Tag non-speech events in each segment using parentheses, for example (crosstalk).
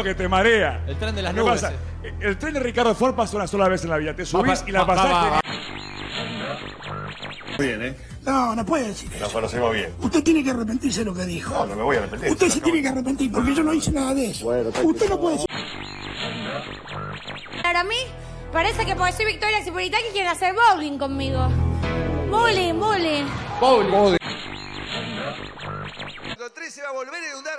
que te marea. El tren de las ¿Qué nubes. pasa? eh. El tren de Ricardo Ford pasa una sola vez en la vida. Te subís Va, y la va, va, pasaste. va, Bien, ¿eh? No, no puede decir eso. Nos conocemos bien. Usted tiene que arrepentirse de lo que dijo. No, no me voy a arrepentir. Usted se tiene que arrepentir porque yo no hice nada de eso. Usted no puede decir. Para mí, parece que porque soy Victoria Cipolitaki quieren hacer bowling conmigo. Bowling, bowling. Con 3 se va a volver a inundar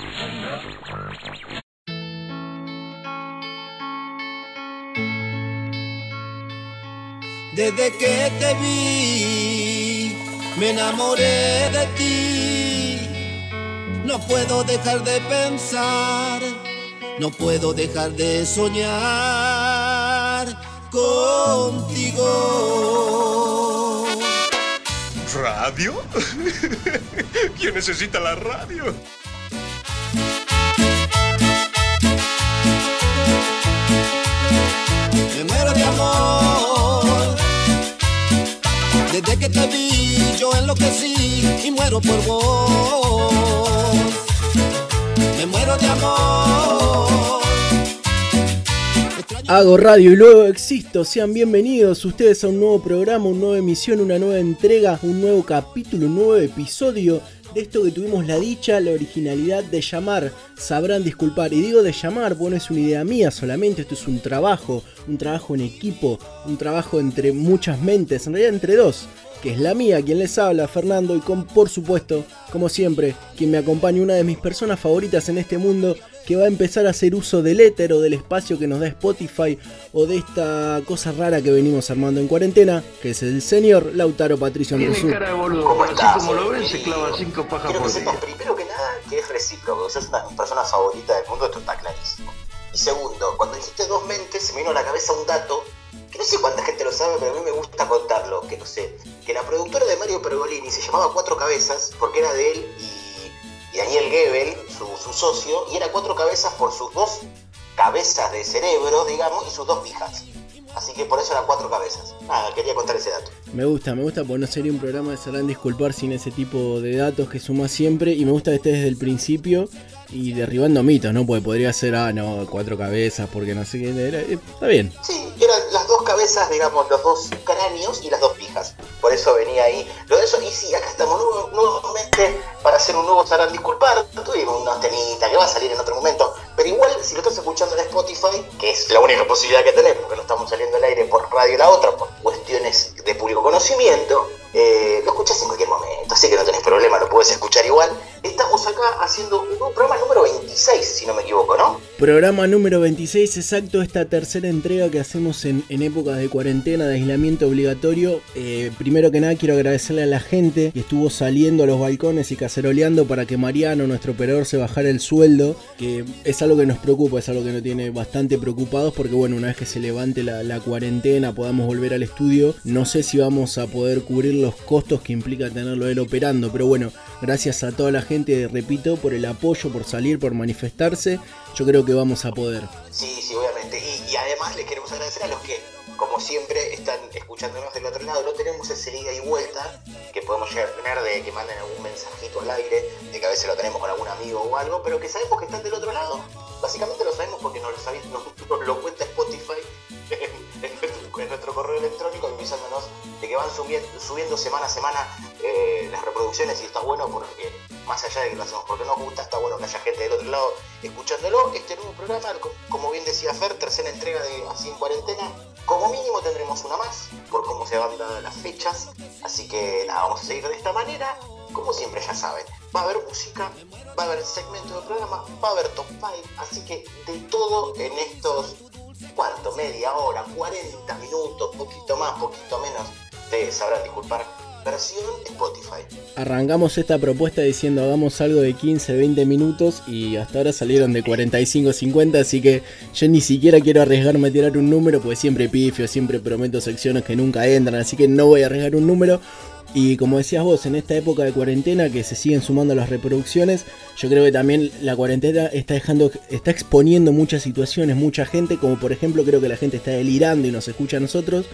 Desde que te vi, me enamoré de ti. No puedo dejar de pensar, no puedo dejar de soñar contigo. ¿Radio? (laughs) ¿Quién necesita la radio? Me muero de amor. Desde que te vi, yo enloquecí y muero por vos. Me muero de amor. Hago radio y luego existo. Sean bienvenidos ustedes a un nuevo programa, una nueva emisión, una nueva entrega, un nuevo capítulo, un nuevo episodio de esto que tuvimos la dicha, la originalidad de llamar. Sabrán disculpar. Y digo de llamar, bueno, es una idea mía solamente. Esto es un trabajo, un trabajo en equipo, un trabajo entre muchas mentes, en realidad entre dos. Que es la mía, quien les habla, Fernando, y con, por supuesto, como siempre, quien me acompaña, una de mis personas favoritas en este mundo, que va a empezar a hacer uso del éter o del espacio que nos da Spotify o de esta cosa rara que venimos armando en cuarentena, que es el señor Lautaro Patricio Andresú. de boludo. ¿Cómo Así estás, como lo ven, se clavan cinco pajas Quiero que por sepas, día. primero que nada, que es recíproco, que sos una de mis personas favoritas del mundo, esto está clarísimo. Y segundo, cuando dijiste dos mentes, se me vino a la cabeza un dato, que no sé cuánta gente lo sabe, pero a mí me gusta contarlo, que no sé, que la productora de Mario Pergolini se llamaba Cuatro Cabezas, porque era de él y, y Daniel Gebel, su, su socio, y era Cuatro Cabezas por sus dos cabezas de cerebro, digamos, y sus dos pijas. Así que por eso eran cuatro cabezas. Nada, quería contar ese dato. Me gusta, me gusta, porque no sería un programa de Sabrán Disculpar sin ese tipo de datos que suma siempre. Y me gusta que esté desde el principio y derribando mitos, ¿no? Porque podría ser, ah, no, cuatro cabezas, porque no sé qué. era- eh, está bien. Sí, eran las dos cabezas, digamos, los dos cráneos y las dos pijas. Por eso venía ahí. Lo de eso, y sí, acá estamos nuevamente para hacer un nuevo Sabrán Disculpar. Tuvimos una temita que va a salir en otro momento. Pero igual, si lo estás escuchando en Spotify, que es la única posibilidad que tenemos, porque no estamos saliendo al aire por radio la otra, por cuestiones de público conocimiento, eh, lo escuchás en cualquier momento. Así que no tenés problema, lo puedes escuchar igual. Estamos acá haciendo un programa número 26, si no me equivoco, ¿no? Programa número 26, exacto, esta tercera entrega que hacemos en, en épocas de cuarentena, de aislamiento obligatorio. Eh, primero que nada quiero agradecerle a la gente que estuvo saliendo a los balcones y caceroleando para que Mariano, nuestro operador, se bajara el sueldo, que es algo que nos preocupa, es algo que nos tiene bastante preocupados porque bueno, una vez que se levante la, la cuarentena, podamos volver al estudio, no sé si vamos a poder cubrir los costos que implica tenerlo él operando, pero bueno, gracias a toda la gente, repito, por el apoyo, por salir, por manifestarse, yo creo que vamos a poder. Sí, sí, obviamente. Y, y además les queremos agradecer a los que, como siempre, están escuchándonos del otro lado. No tenemos ese ida y vuelta que podemos llegar a tener de que manden algún mensajito al aire, de que a veces lo tenemos con algún amigo o algo, pero que sabemos que están del otro lado. Básicamente lo sabemos porque nos lo, (laughs) nos- lo cuenta Spotify (laughs) en, nuestro correo electrónico avisándonos de que van subiendo, semana a semana eh, las reproducciones y está bueno porque más allá de que lo hacemos porque nos gusta, está bueno que haya gente del otro lado escuchándolo. Este nuevo programa, co- como bien decía Fer, tercera entrega de Así en Cuarentena. Como mínimo tendremos una más, por cómo se van dando las fechas. Así que nada, vamos a seguir de esta manera. Como siempre ya saben, va a haber música, va a haber segmento de programa, va a haber top 5, así que de todo en estos, ¿cuánto? Media hora, 40 minutos, poquito más, poquito menos, ustedes sabrán disculpar versión Spotify. Arrancamos esta propuesta diciendo hagamos algo de 15, 20 minutos y hasta ahora salieron de 45, 50, así que yo ni siquiera quiero arriesgarme a tirar un número, porque siempre pifio, siempre prometo secciones que nunca entran, así que no voy a arriesgar un número. Y como decías vos, en esta época de cuarentena que se siguen sumando las reproducciones, yo creo que también la cuarentena está dejando, está exponiendo muchas situaciones, mucha gente, como por ejemplo creo que la gente está delirando y nos escucha a nosotros,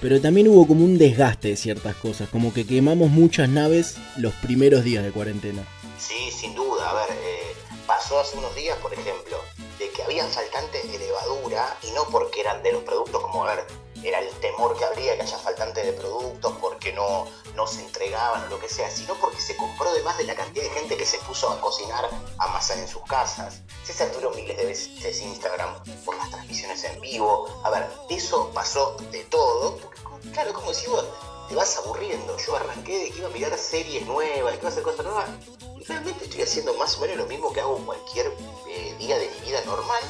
pero también hubo como un desgaste de ciertas cosas, como que quemamos muchas naves los primeros días de cuarentena. Sí, sin duda. A ver, eh, pasó hace unos días, por ejemplo, de que había faltantes de levadura y no porque eran de los productos, como a ver, era el temor que habría que haya faltantes de productos porque no, no se entregaban o lo que sea, sino porque se compró de más de la cantidad de gente que se puso a cocinar Amazon en sus casas. Se saturaron miles de veces Instagram por las transmisiones en vivo. A ver, eso pasó de todo. Porque, claro, como si vos te vas aburriendo. Yo arranqué de que iba a mirar series nuevas, que iba a hacer cosas nuevas. Y realmente estoy haciendo más o menos lo mismo que hago cualquier eh, día de mi vida normal,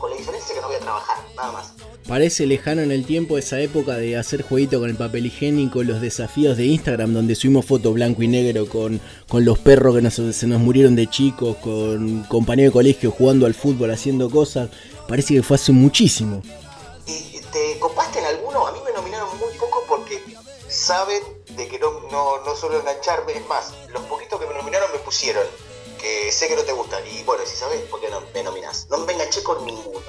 con la diferencia que no voy a trabajar, nada más. Parece lejano en el tiempo esa época de hacer jueguito con el papel higiénico, los desafíos de Instagram donde subimos fotos blanco y negro con, con los perros que nos- se nos murieron de chicos, con compañeros de colegio jugando al fútbol, haciendo cosas. Parece que fue hace muchísimo. ¿Y te copaste en alguno? A mí me nominaron muy poco porque saben de que no, no, no suelo engancharme. Es más, los poquitos que me nominaron me pusieron sé que no te gustan. Y bueno, si sabes, ¿por qué no me nominás? No me enganché con ninguno.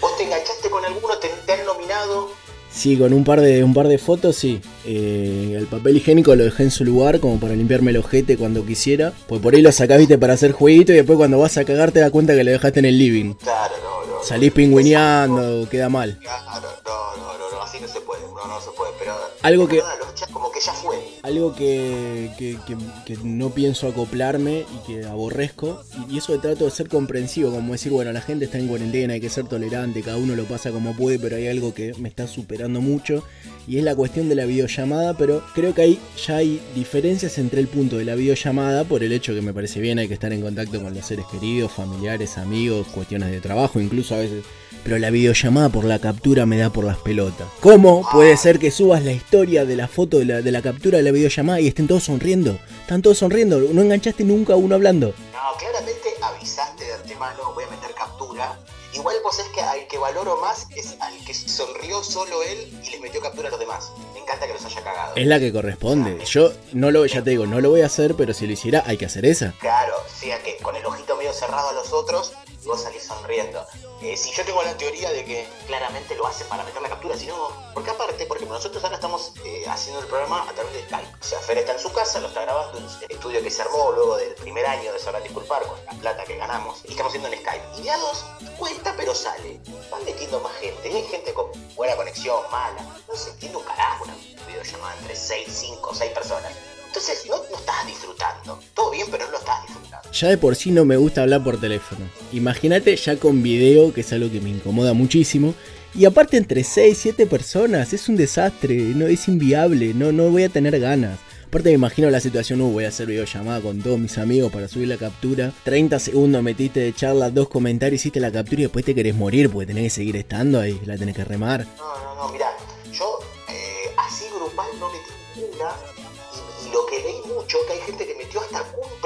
¿Vos te enganchaste con alguno? ¿Te, te han nominado? Sí, con un par de, un par de fotos, sí. Eh, el papel higiénico lo dejé en su lugar como para limpiarme el ojete cuando quisiera. Pues por ahí lo sacás, viste, para hacer jueguito y después cuando vas a cagar te das cuenta que lo dejaste en el living. Claro, no, no. Salís pingüineando, queda mal. Claro, no, no, no, no, así no se puede. No, no se puede. Pero Algo que- nada, los chats como que ya fue. Algo que, que- que- no pienso acoplarme y que aborrezco. Y, y eso trato de ser comprensivo, como decir, bueno, la gente está en cuarentena, hay que ser tolerante, cada uno lo pasa como puede, pero hay algo que me está superando mucho. Y es la cuestión de la videollamada, pero creo que ahí ya hay diferencias entre el punto de la videollamada, por el hecho que me parece bien, hay que estar en contacto con los seres queridos, familiares, amigos, cuestiones de trabajo, incluso a veces pero la videollamada por la captura me da por las pelotas. ¿Cómo puede ser que subas la historia de la foto de la, de la captura de la videollamada y estén todos sonriendo? Están todos sonriendo, no enganchaste nunca a uno hablando. No, claramente avisaste de antemano, voy a meter captura. Igual vos es que al que valoro más es al que sonrió solo él y les metió captura a los demás. Me encanta que los haya cagado. Es la que corresponde. Yo no lo, ya te digo, no lo voy a hacer, pero si lo hiciera hay que hacer esa. Claro, sea que con el ojito medio cerrado a los otros vos salís sonriendo. Si yo tengo la teoría de que claramente lo hacen para meter la captura, si no, porque aparte, porque nosotros ahora estamos eh, haciendo el programa a través de Skype. O sea, Fer está en su casa, lo está grabando en el estudio que se armó luego del primer año de sabrán disculpar con la plata que ganamos. Y estamos haciendo en Skype. Y de a dos cuesta, pero sale. Van metiendo más gente. Y hay gente con buena conexión, mala. No se entiende un carajo una videollamada entre 6, 5, 6 personas. Entonces, no, no estás disfrutando. Todo bien, pero no lo estás disfrutando. Ya de por sí no me gusta hablar por teléfono. Imagínate ya con video, que es algo que me incomoda muchísimo. Y aparte entre 6, 7 personas, es un desastre, no es inviable, no, no voy a tener ganas. Aparte me imagino la situación, uh, voy a hacer videollamada con todos mis amigos para subir la captura. 30 segundos metiste de charla, dos comentarios, hiciste la captura y después te querés morir porque tenés que seguir estando ahí, la tenés que remar. No, no, no, mirá,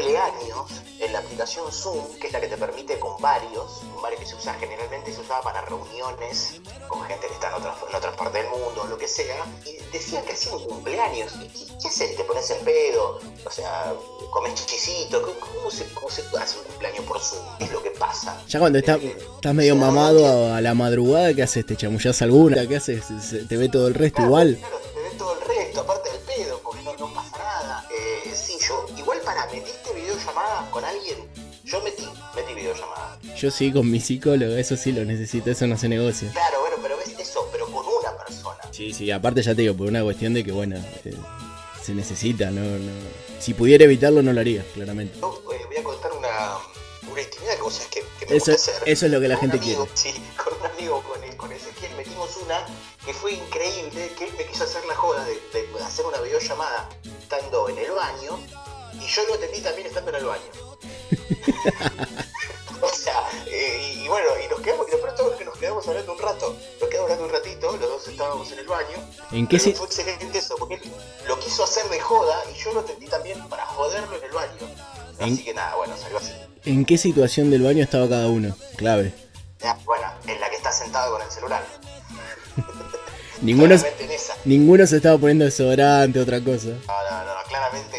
cumpleaños en la aplicación Zoom, que es la que te permite con varios, con varios que se usa generalmente, se usaba para reuniones con gente que está en otras, en otras partes del mundo, lo que sea, y decían que hacían cumpleaños. ¿Y qué, haces? ¿Te pones en pedo? O sea, comes chichisito, ¿cómo, se, ¿cómo se hace un cumpleaños por Zoom? ¿Qué es lo que pasa? Ya cuando estás, estás medio mamado a, la madrugada, ¿qué haces? ¿Te chamullás alguna? ¿Qué haces? ¿Te ve todo el resto igual? Claro, te ven todo el resto, videollamada con alguien? Yo metí, metí videollamada. Yo sí, con mi psicólogo, eso sí lo necesito, eso no se negocia. Claro, bueno, pero ves eso, pero con una persona. Sí, sí, aparte ya te digo, por una cuestión de que, bueno, eh, se necesita, no, no. Si pudiera evitarlo, no lo haría, claramente. Yo eh, voy a contar una, una intimidad que vos que, que me Eso, gusta hacer. eso es lo que la Con gente quiere. amigo, Sí, (laughs) con un amigo, con, el- con Ezequiel, metimos una que fue increíble, que él me quiso hacer la joda de, de hacer una videollamada estando en el baño, yo lo atendí también estando en el baño. (laughs) o sea, eh, y, bueno, y nos quedamos, y después todos que nos quedamos hablando un rato, nos quedamos hablando un ratito, los dos estábamos en el baño. ¿En qué si- Fue excelente eso, porque él lo quiso hacer de joda y yo lo entendí también para joderlo en el baño. ¿En- Así que nada, bueno, salió así. ¿En qué situación del baño estaba cada uno? Clave. Ya, Bueno, en la que está sentado con el celular. (laughs) Ninguno, ninguno se estaba poniendo desodorante, otra cosa. No, no, no, claramente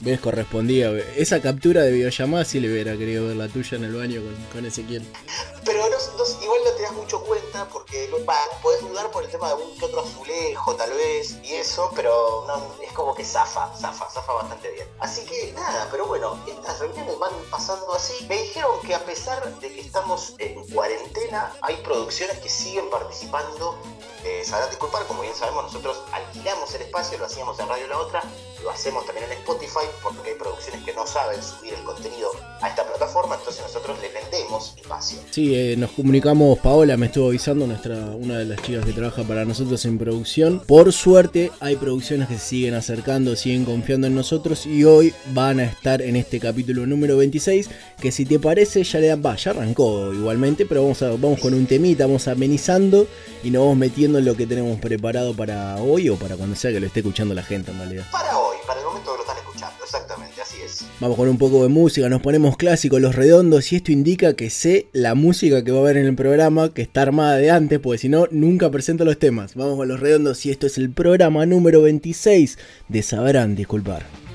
¿Ves? Correspondía. Esa captura de videollamada sí le hubiera querido ver la tuya en el baño con, con Ezequiel. Pero no, no- igual no te das mucho cuenta porque no- va, podés dudar por el tema de algún que otro azulejo tal vez y eso, pero es como que zafa, zafa, zafa bastante bien. Así que nada, pero bueno, estas reuniones van pasando así. Me dijeron que a pesar de que estamos en cuarentena, hay producciones que siguen participando. Eh, sabrán disculpar, como bien sabemos, nosotros alquilamos el espacio, lo hacíamos en Radio La Otra, lo hacemos también en Spotify, porque hay producciones que no saben subir el contenido a esta plataforma, entonces nosotros le vendemos espacio. Sí, eh, nos comunicamos, Paola me estuvo avisando, nuestra, una de las chicas que trabaja para nosotros en producción. Por suerte hay producciones que se siguen acercando, siguen confiando en nosotros y hoy van a estar en este capítulo número 26, que si te parece ya le dan, va, ya arrancó igualmente, pero vamos, a, vamos con un temita, vamos amenizando y nos vamos metiendo en lo que tenemos preparado para hoy o para cuando sea que lo esté escuchando la gente en realidad. Para hoy, para el momento lo están escuchando, exactamente, así es. Vamos con un poco de música, nos ponemos clásicos, los redondos, y esto indica que sé la música que va a haber en el programa, que está armada de antes, porque si no, nunca presento los temas. Vamos con los redondos, y esto es el programa número 26 de Sabrán Disculpar.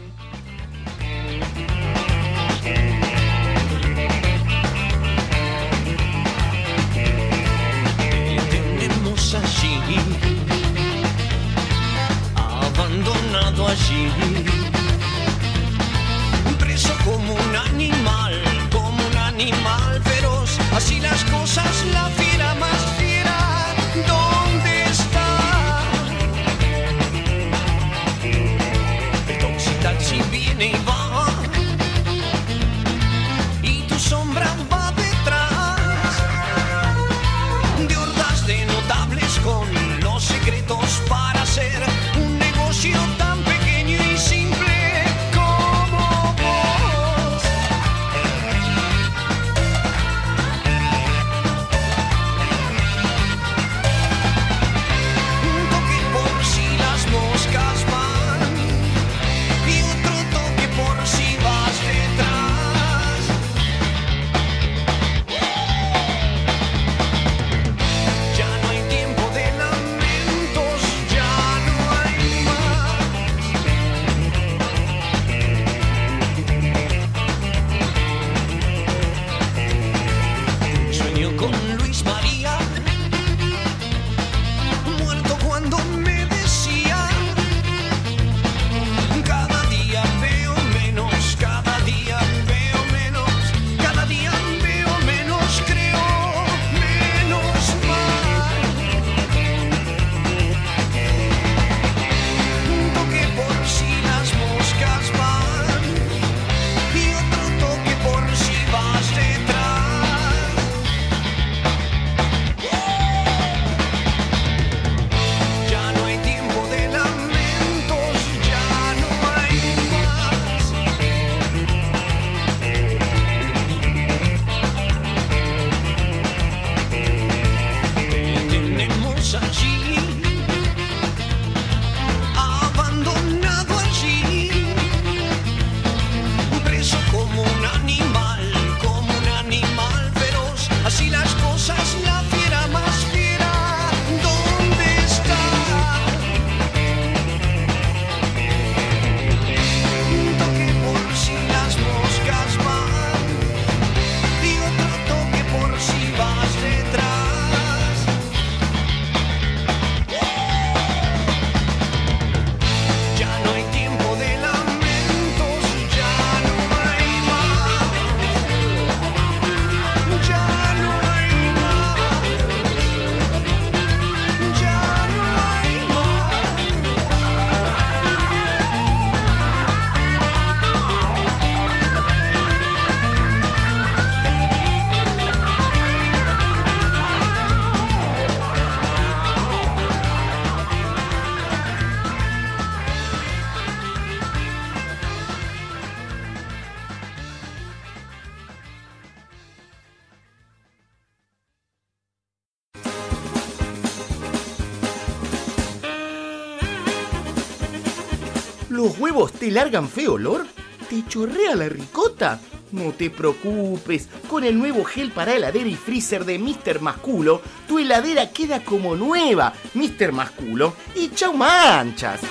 Te largan feo olor? ¿Te chorrea la ricota? No te preocupes, con el nuevo gel para heladera y freezer de Mr. Masculo, tu heladera queda como nueva, Mr. Masculo, y chau manchas.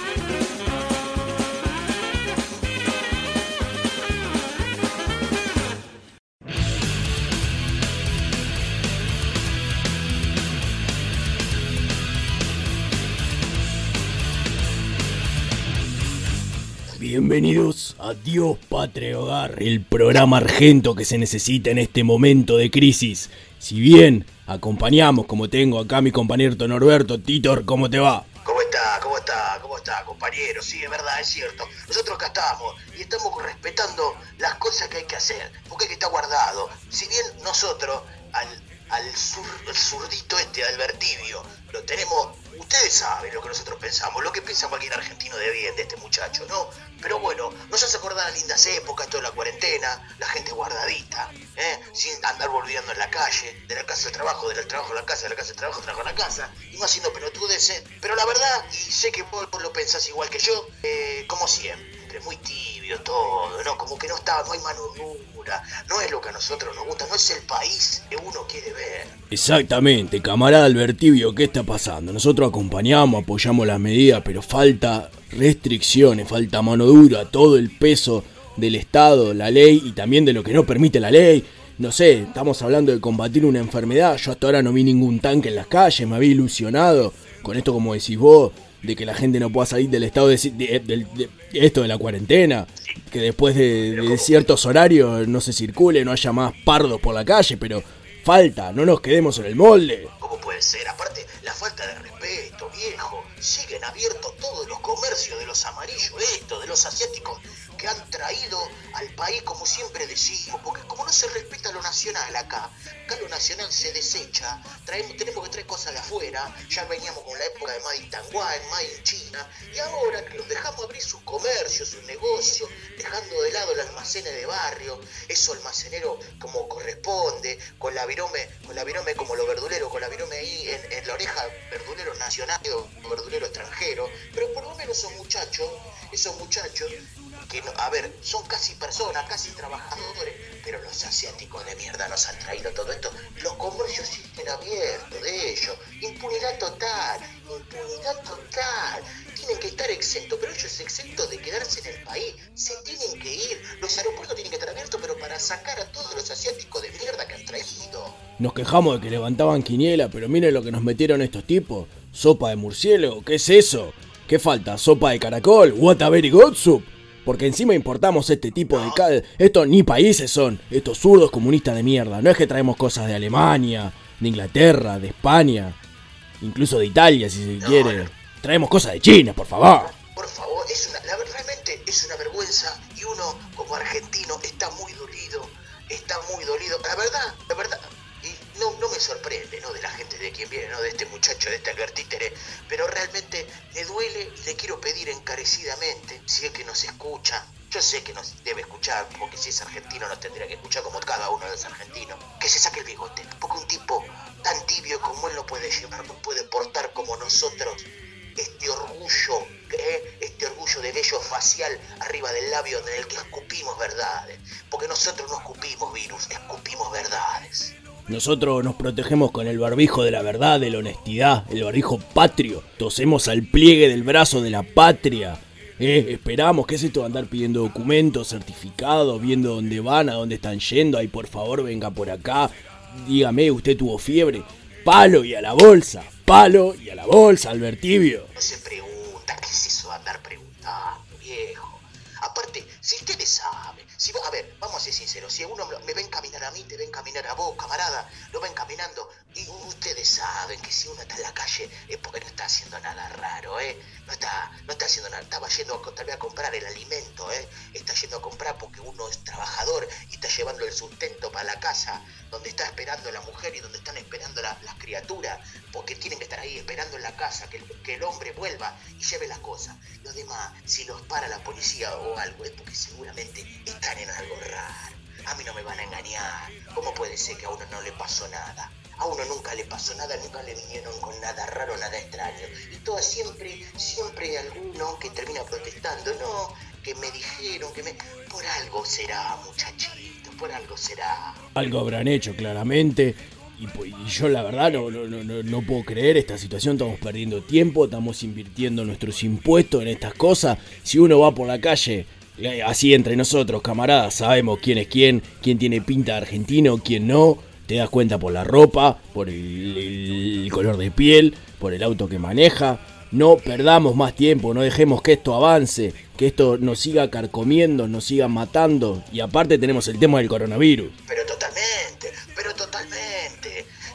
Bienvenidos a Dios Patria Hogar, el programa argento que se necesita en este momento de crisis. Si bien acompañamos, como tengo acá mi compañero Norberto, Titor, ¿cómo te va? ¿Cómo está? ¿Cómo está? ¿Cómo está, compañero? Sí, es verdad, es cierto. Nosotros acá estamos y estamos respetando las cosas que hay que hacer, porque hay que estar guardado. Si bien nosotros al, al zurdito este, Albertibio, lo tenemos Ustedes saben lo que nosotros pensamos, lo que piensa cualquier argentino de bien de este muchacho, ¿no? Pero bueno, nos hace acordar a lindas épocas, toda la cuarentena, la gente guardadita, ¿eh? Sin andar volviendo en la calle, de la casa al trabajo, del trabajo a la casa, de la casa al trabajo, trabajo a la casa, y no haciendo pelotudeces. Pero la verdad, y sé que vos, lo pensás igual que yo, eh, como siempre, muy tibio todo, ¿no? Como que no está, no hay mano dura, no es lo que a nosotros nos gusta, no es el país que uno quiere ver. Exactamente, camarada Albertibio, ¿qué está pasando? Nosotros acompañamos, apoyamos las medidas, pero falta restricciones, falta mano dura, todo el peso del Estado, la ley y también de lo que no permite la ley. No sé, estamos hablando de combatir una enfermedad. Yo hasta ahora no vi ningún tanque en las calles, me había ilusionado con esto, como decís vos, de que la gente no pueda salir del estado de, esto de la cuarentena, que después de, de ciertos horarios no se circule, no haya más pardos por la calle, pero falta, no nos quedemos en el molde. ¿Cómo puede ser? Aparte, la falta de respeto, viejo. Siguen abiertos todos los comercios de los amarillos, estos, de los asiáticos, que han traído al país, como siempre decimos, porque como no se respeta lo nacional acá, acá lo nacional se desecha, traemos, tenemos que traer cosas de afuera, ya veníamos con la época de Made in in China, y ahora que los dejamos abrir sus comercios, sus negocios, dejando de lado el almacenes de barrio, eso almacenero como corresponde, con la virome, con la virome como lo verdulero, con la virome ahí en, en la oreja, verdulero nacional o verdulero extranjero, pero por lo menos esos muchachos, esos muchachos que, a ver, son casi personas, casi trabajadores, pero los asiáticos de mierda nos han traído todo esto. Los comercios siguen abiertos de ellos. Impunidad total, impunidad total. Tienen que estar exentos, pero ellos exentos de quedarse en el país. Se tienen que ir. Los aeropuertos tienen que estar abiertos, pero para sacar a todos los asiáticos de mierda que han traído. Nos quejamos de que levantaban quiniela, pero miren lo que nos metieron estos tipos. Sopa de murciélago, ¿qué es eso? ¿Qué falta? ¿Sopa de caracol? ¿What a very good soup? Porque encima importamos este tipo de cal. Estos ni países son, estos zurdos comunistas de mierda. No es que traemos cosas de Alemania, de Inglaterra, de España, incluso de Italia si se quiere. Traemos cosas de China, por favor. Por favor, es una, realmente es una vergüenza y uno como argentino está muy dolido, está muy dolido. La verdad, la verdad, no, me sorprende, ¿no? De la gente de quien viene, ¿no? De este muchacho, de este Albertítere, pero realmente me duele y le quiero pedir encarecidamente, si es que nos escucha, yo sé que nos debe escuchar, porque si es argentino nos tendría que escuchar como cada uno de los argentinos, que se saque el bigote, porque un tipo tan tibio como él no puede llevar, no puede portar como nosotros este orgullo, ¿eh? este orgullo de vello facial arriba del labio en el que escupimos verdades, porque nosotros no escupimos virus, escupimos verdades. Nosotros nos protegemos con el barbijo de la verdad, de la honestidad, el barbijo patrio. Tosemos al pliegue del brazo de la patria. Eh, esperamos, ¿qué es esto andar pidiendo documentos, certificados, viendo dónde van, a dónde están yendo? Ay, por favor, venga por acá. Dígame, ¿usted tuvo fiebre? Palo y a la bolsa. Palo y a la bolsa, Albertibio. No se pregunta, ¿qué es eso de andar preguntando, viejo? Aparte, si ustedes saben, si a ver, vamos a ser sinceros, si uno me ven caminar a mí, te ven caminar a vos, camarada, lo ven caminando, y ustedes saben que si uno está en la calle es porque no está haciendo nada raro, ¿eh? No está, no está haciendo nada, estaba yendo a, tal vez a comprar el alimento, ¿eh? Está yendo a comprar porque uno es trabajador y está llevando el sustento para la casa, donde está esperando la mujer y donde están esperando las criaturas, porque tienen que estar ahí esperando en la casa que el, que el hombre vuelva y lleve las cosas. Los demás, si los para la policía o algo, es porque seguramente están en algo raro. A mí no me van a engañar. ¿Cómo puede ser que a uno no le pasó nada? A uno nunca le pasó nada, nunca le vinieron con nada raro, nada extraño. Y todo siempre, siempre hay alguno que termina protestando, no, que me dijeron, que me... Por algo será, muchachito, por algo será. Algo habrán hecho, claramente. Y, yo la verdad no, no, no, no, puedo creer esta situación, estamos perdiendo tiempo, estamos invirtiendo nuestros impuestos en estas cosas. Si uno va por la calle, eh, así entre nosotros, camaradas, sabemos quién es quién, quién tiene pinta de argentino, quién no. Te das cuenta por la ropa, por el, el color de piel, por el auto que maneja. No perdamos más tiempo, no dejemos que esto avance, que esto nos siga carcomiendo, nos siga matando. Y aparte tenemos el tema del coronavirus. Pero totalmente.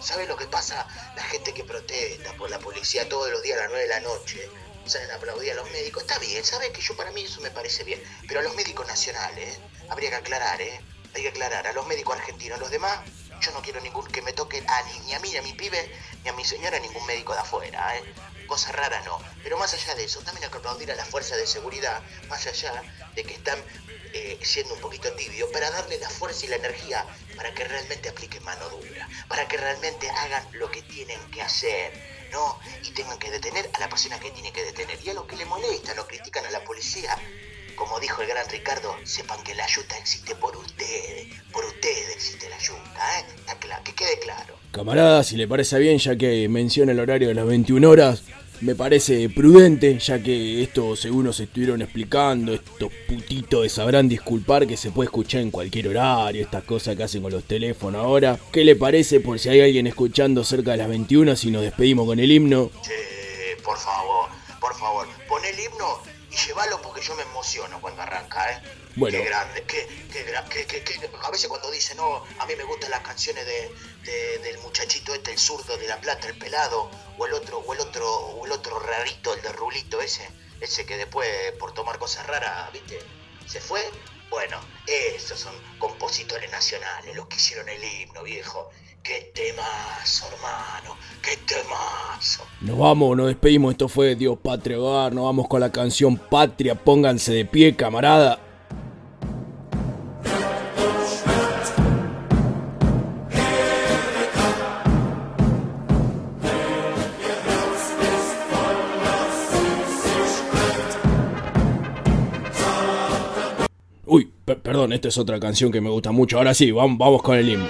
¿Sabes lo que pasa? La gente que protesta por la policía todos los días a las 9 de la noche. Salen a aplaudir a los médicos. Está bien, ¿sabes que yo para mí eso me parece bien? Pero a los médicos nacionales, habría que aclarar, ¿eh? Hay que aclarar. A los médicos argentinos, los demás, yo no quiero ningún que me toque a ni, ni a mí, ni a mi pibe, ni a mi señora, ningún médico de afuera, ¿eh? Cosa rara no. Pero más allá de eso, también hay que aplaudir a las fuerzas de seguridad, más allá de que están eh, siendo un poquito tibio, para darle la fuerza y la energía para que realmente apliquen mano dura, para que realmente hagan lo que tienen que hacer, ¿no? Y tengan que detener a la persona que tiene que detener. Y a los que le molestan o critican a la policía, como dijo el gran Ricardo, sepan que la ayuda existe por ustedes, por ustedes existe la ayuda, ¿eh? Que quede claro. Camarada, si le parece bien, ya que menciona el horario de las 21 horas, me parece prudente, ya que esto, según nos estuvieron explicando, estos putitos sabrán disculpar que se puede escuchar en cualquier horario, estas cosas que hacen con los teléfonos ahora. ¿Qué le parece por si hay alguien escuchando cerca de las 21 si nos despedimos con el himno? Che, por favor, por favor, pon el himno y llévalo porque yo me emociono cuando arranca, ¿eh? Bueno. Qué grande, qué, qué, qué- qué- qué- A veces cuando dice, no, a mí me gustan las canciones de, de- del muchachito este, el zurdo de La Plata, el pelado, o el otro, o el otro, o el otro rarito, el de Rulito ese, ese que después por tomar cosas raras, ¿viste? Se fue. Bueno, esos son compositores nacionales, los que hicieron el himno, viejo. Qué temazo, hermano, qué temazo. Nos vamos, nos despedimos, esto fue Dios Patria Hogar, nos vamos con la canción Patria, pónganse de pie, camarada. Uy, per- perdón, esta es otra canción que me gusta mucho. Ahora sí, vamos, vamos con el himno.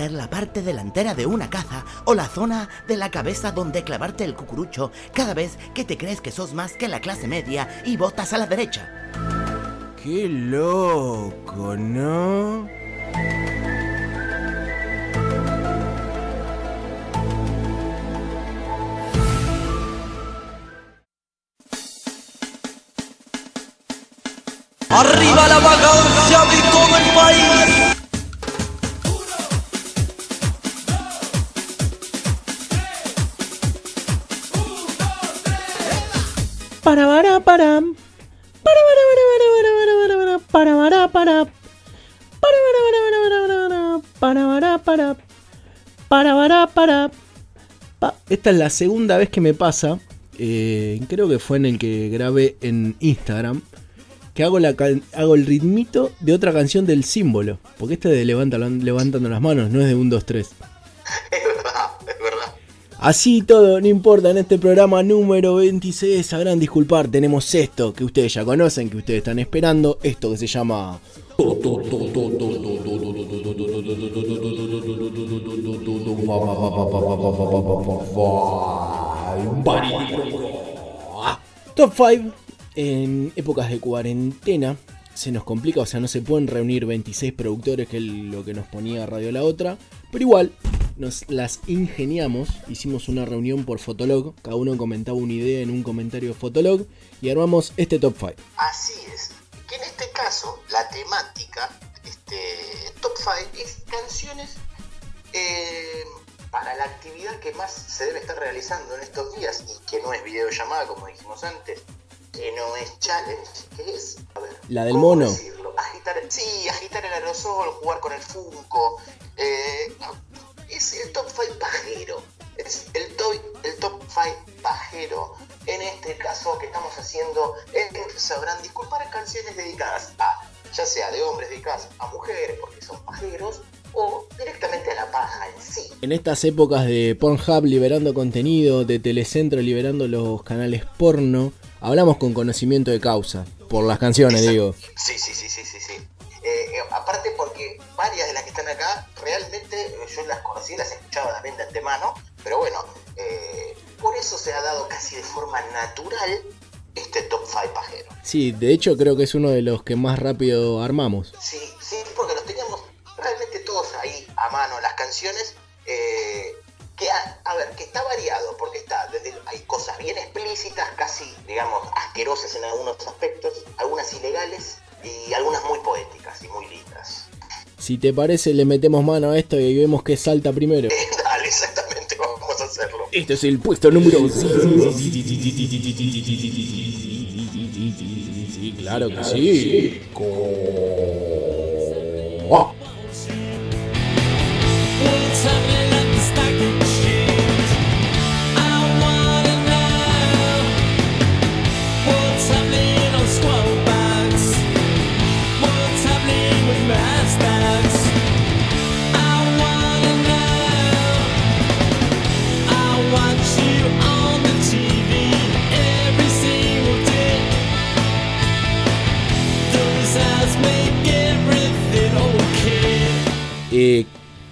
Ser la parte delantera de una caza o la zona de la cabeza donde clavarte el cucurucho cada vez que te crees que sos más que la clase media y votas a la derecha. Qué loco, ¿no? Arriba la vagancia de todo el país. Para para para. Para para para para para para para para para para para para para para para para para para pa. Esta es la segunda vez que me pasa. eh, creo que fue en el que grabé en Instagram. Que hago, la hago el ritmito de otra canción del símbolo. Porque este de levanta, levantando las manos, no es de 1, 2, 3. Así todo, no importa, en este programa número 26 sabrán disculpar, tenemos esto que ustedes ya conocen, que ustedes están esperando, esto que se llama... Top 5 en épocas de cuarentena. Se nos complica, o sea, no se pueden reunir 26 productores, que es lo que nos ponía Radio La Otra, pero igual nos las ingeniamos, hicimos una reunión por Fotolog, cada uno comentaba una idea en un comentario de Fotolog y armamos este top 5. Así es. Que en este caso, la temática, este top 5, es canciones eh, para la actividad que más se debe estar realizando en estos días y que no es videollamada, como dijimos antes, que no es challenge, que es, a ver, La del ¿cómo mono. decirlo? Agitar, sí, agitar el aerosol, jugar con el Funko. Eh, es el top 5 pajero. Es el top, el top 5 pajero. En este caso que estamos haciendo, sabrán disculpar canciones dedicadas a, ya sea de hombres dedicadas a mujeres, porque son pajeros, o directamente a la paja en sí. En estas épocas de Pornhub liberando contenido, de Telecentro liberando los canales porno, hablamos con conocimiento de causa, por las canciones digo. Sí, sí, sí, sí, sí, sí. Eh, eh, aparte porque varias de las que están acá, realmente eh, yo las conocí, las escuchaba también de antemano, pero bueno, por eso se ha dado casi de forma natural este top 5 pajero. Sí, de hecho creo que es uno de los que más rápido armamos. Sí, sí, porque los teníamos realmente todos ahí a mano, las canciones. eh, que, a, a ver, que está variado, porque está desde hay cosas bien explícitas, casi, digamos, asquerosas en algunos aspectos, algunas ilegales y algunas muy poéticas. Si te parece, le metemos mano a esto y vemos qué salta primero. Dale, exactamente, vamos a hacerlo. Este es el puesto número Sí, claro que sí.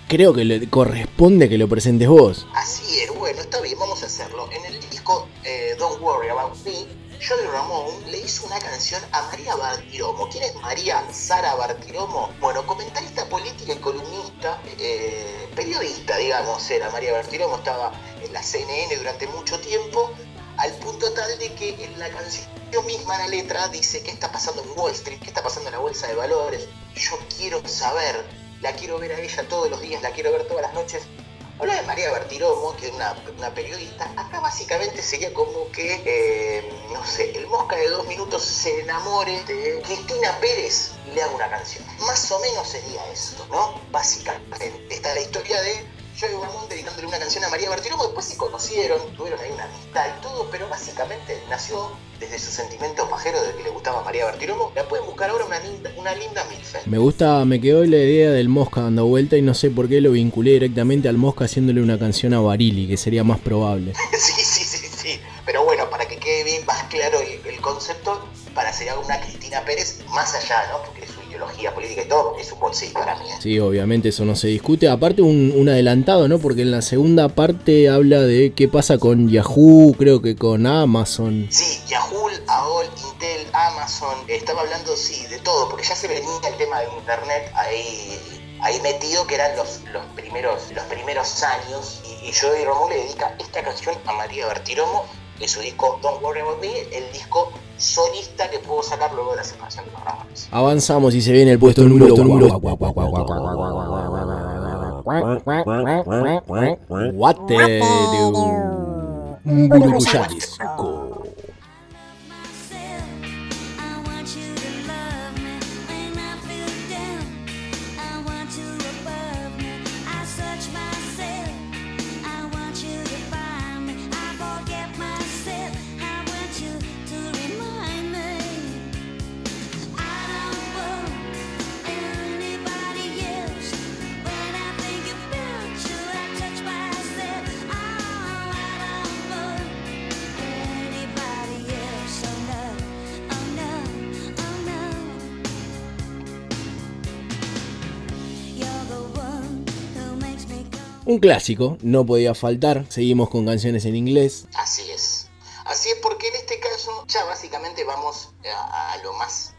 Creo que le corresponde que lo presentes vos. Así es, bueno, está bien, vamos a hacerlo. En el disco eh, Don't Worry About Me, Johnny Ramón le hizo una canción a María Bartiromo. ¿Quién es María Sara Bartiromo? Bueno, comentarista política y columnista, eh, periodista, digamos, era María Bartiromo, estaba en la CNN durante mucho tiempo, al punto tal de que en la canción misma, la letra, dice qué está pasando en Wall Street, qué está pasando en la bolsa de valores. Yo quiero saber, la quiero ver a ella todos los días, la quiero ver todas las noches. Habla de María Bertiromo, que es una, periodista. Acá básicamente sería como que, eh, no sé, el Mosca de dos minutos se enamore de Cristina Pérez y le haga una canción. Más o menos sería esto, ¿no? Básicamente. Esta es la historia de Joey Ramón dedicándole una canción a María Bertiromo. Después se conocieron, tuvieron ahí una amistad y todo, pero básicamente nació desde su sentimiento pajero de que le gustaba María Bertiromo. La pueden buscar ahora una linda, una linda milfe. Me gusta, me quedó la idea del Mosca dando vuelta y no sé por qué lo vinculé directamente al Mosca haciéndole una canción a Barili, que sería más probable. (laughs) sí, sí, sí, sí. Pero bueno, para que quede quede bien más claro el, el concepto para ser una Cristina Pérez más allá, ¿no? Porque su ideología política y todo es un sí para mí. ¿eh? Sí, obviamente eso no se discute. Aparte un, un adelantado, ¿no? Porque en la segunda parte habla de qué pasa con Yahoo, creo que con Amazon. Sí, Yahoo, AOL, Intel, Amazon, estaba hablando, sí, de todo, porque ya se venía el tema de Internet ahí ahí metido que eran los, los primeros los primeros años y, y Joey Romo le dedica esta canción a María Bertiromo de su disco Don't Worry About Me, el disco solista que pudo sacar luego de la separación de los Ramones. Avanzamos y se viene el puesto número número What the Un clásico, no podía faltar. Seguimos con canciones en inglés. Así es. Así es porque en este caso ya básicamente vamos a, a lo más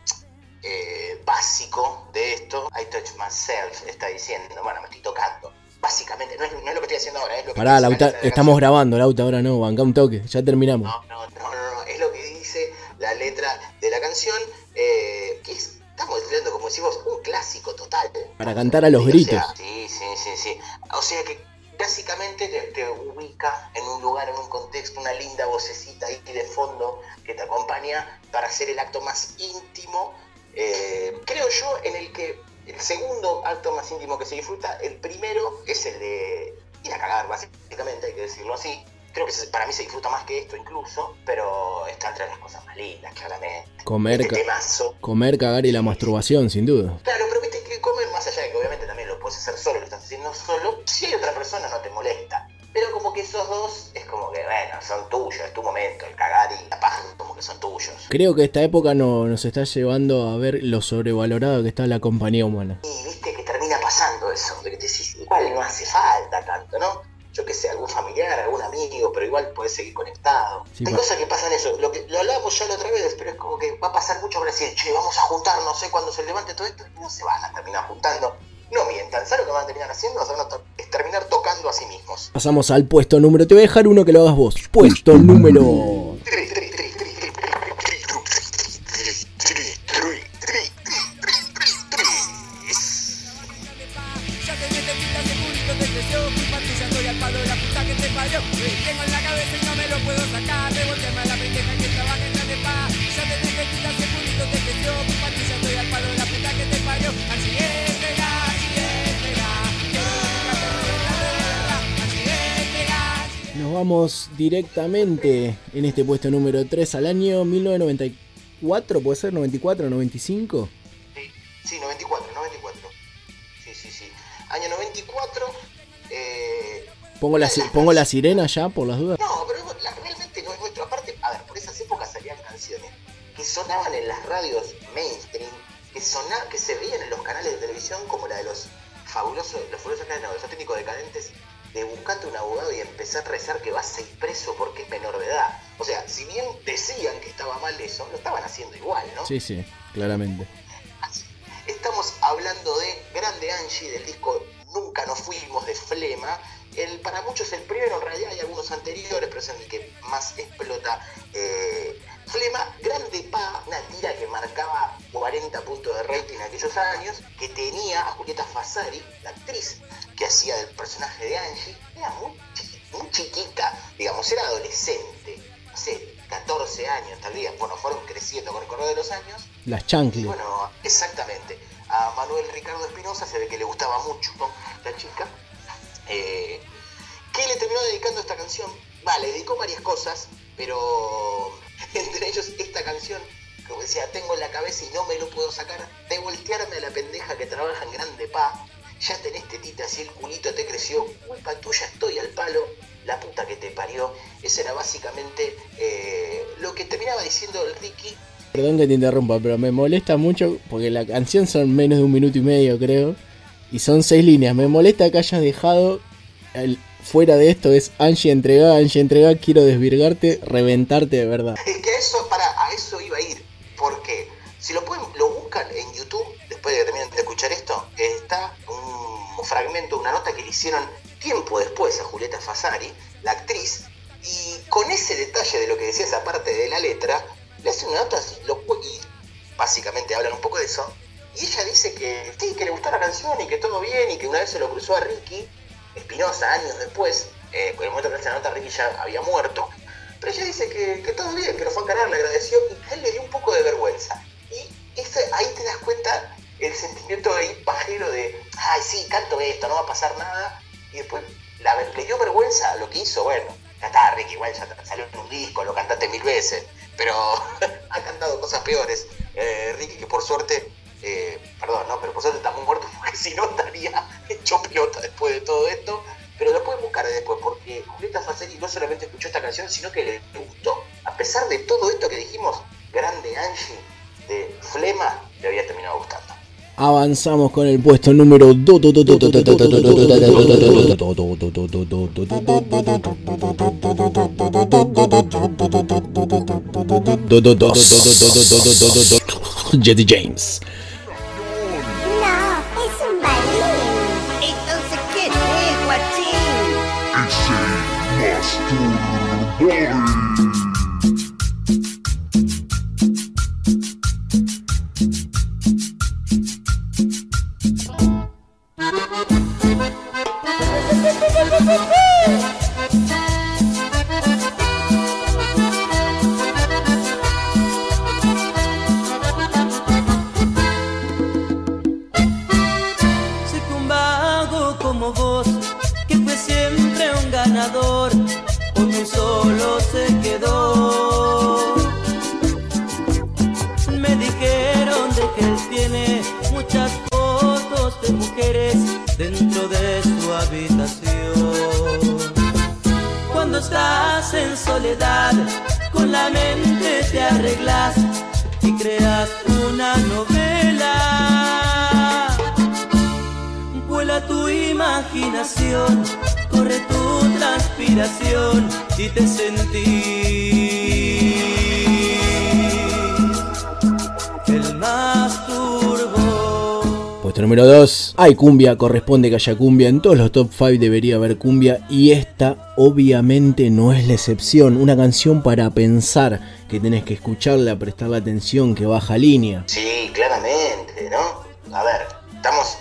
eh, básico de esto. I touch myself, está diciendo. Bueno, me estoy tocando. Básicamente, no es, no es lo que estoy haciendo ahora, es lo que Pará, Lauta, estamos grabando, Lauta, ahora no, banca un toque, ya terminamos. No, no, no, no, no, es lo que dice la letra de la canción, eh, que es, estamos estudiando, como decimos, un clásico total. Para cantar a los O gritos. sea, sí, sí, sí, sí. O sea que básicamente te, te ubica en un lugar, en un contexto, una linda vocecita ahí de fondo que te acompaña para hacer el acto más íntimo, eh, creo yo, en el que el segundo acto más íntimo que se disfruta, el primero es el de ir a cagar, básicamente, hay que decirlo así. Creo que para mí se disfruta más que esto incluso, pero está entre las cosas más lindas, claramente. Comer, Este ca- temazo. comer, cagar y la masturbación, sin duda. Claro, puedes hacer solo, lo estás haciendo solo, si hay otra persona no te molesta. Pero como que esos dos es como que, bueno, son tuyos, es tu momento, el cagar y la paja como que son tuyos. Creo que esta época no, nos está llevando a ver lo sobrevalorado que está la compañía humana. Y viste que termina pasando eso, de que te decís, igual no hace falta tanto, ¿no? Yo qué sé, algún familiar, algún amigo, pero igual puedes seguir conectado. Sí, Hay pa- cosas que pasan eso, lo, que, lo hablamos ya la otra vez, pero es como que va a pasar mucho para decir, che, vamos a juntar, no sé cuándo se levante todo esto, y no se van a terminar juntando no mientan, ¿saben lo que van a terminar haciendo? Es terminar tocando a sí mismos. Pasamos al puesto número, te voy a dejar uno que lo hagas vos. Puesto número 3. Vamos directamente en este puesto número 3 al año 1994, puede ser 94, 95. Sí, 94, 94. Sí, sí, sí. Año 94. Eh, Pongo la, pongo la sirena ya por las dudas. no, pero la- realmente no es nuestro. Aparte, a ver, por esas épocas salían canciones que sonaban en las radios mainstream, que sonaban, que se veían en los canales de televisión como la de los fabulosos, los fabulosos canales, no, los auténticos decadentes, de buscarte un abogado y empezar a rezar que vas a ir preso porque es menor de edad. O sea, si bien decían que estaba mal eso, lo estaban haciendo igual, ¿no? Sí, sí, claramente. Estamos hablando de Grande Angie, del disco Nunca nos fuimos de Flema. El, para muchos el primero, en realidad hay algunos anteriores, pero es el que más explota eh, Flema. Grande Pa, una tira que marcaba 40 puntos de rating en aquellos años, que tenía a Julieta Fasari, la actriz que hacía del personaje de Angie. Era muy, muy chiquita, digamos, era adolescente, no sé, 14 años tal vez. Bueno, fueron creciendo con el correr de los años. Las chancles. Bueno, exactamente. A Manuel Ricardo Espinosa se ve que le gustaba mucho ¿no? la chica. Eh, ¿Qué le terminó dedicando esta canción? Vale, le dedicó varias cosas, pero (laughs) entre ellos esta canción, como decía, tengo en la cabeza y no me lo puedo sacar, de voltearme a la pendeja que trabaja en Grande Pa. Ya tenés tetitas y el culito te creció, culpa tuya, estoy al palo, la puta que te parió. Ese era básicamente eh, lo que terminaba diciendo el Ricky. Perdón que te interrumpa, pero me molesta mucho porque la canción son menos de un minuto y medio, creo. Y son seis líneas. Me molesta que hayas dejado el, fuera de esto es Angie entregada, Angie entregada, quiero desvirgarte, reventarte de verdad. Es que eso, para, a eso iba a ir. Porque si lo pueden, lo buscan en YouTube, después de que terminen de escuchar esto, está un fragmento, una nota que le hicieron tiempo después a Julieta Fasari, la actriz, y con ese detalle de lo que decía esa parte de la letra, le hacen una nota lo, y básicamente hablan un poco de eso. Y ella dice que sí, que le gustó la canción y que todo bien y que una vez se lo cruzó a Ricky Espinosa años después, eh, el momento que hace la nota Ricky ya había muerto, pero ella dice que, todo bien, que lo fue a encarar, le agradeció y él le dio un poco de vergüenza. Y ahí te das cuenta el sentimiento ahí pajero de, ay sí, canto esto, no va a pasar nada, y después le dio vergüenza lo que hizo, bueno, ya está, Ricky, igual ya salió en un disco, lo cantaste mil veces, pero (laughs) ha cantado cosas peores. Eh, Ricky, que por suerte eh, perdón, ¿no? Pero por suerte está muy muerto (laughs) porque si no estaría hecho pelota después de todo esto. Pero lo pueden buscar después porque Julieta Faceri no solamente escuchó esta canción, sino que le gustó. A pesar de todo esto que dijimos, Grande Angie de Flema le había terminado gustando. Avanzamos con el puesto número 2. Jetty James. Hay cumbia, corresponde que haya cumbia. En todos los top 5 debería haber cumbia. Y esta obviamente no es la excepción. Una canción para pensar que tenés que escucharla, prestarle atención, que baja línea. Sí, claramente, ¿no? A ver, estamos...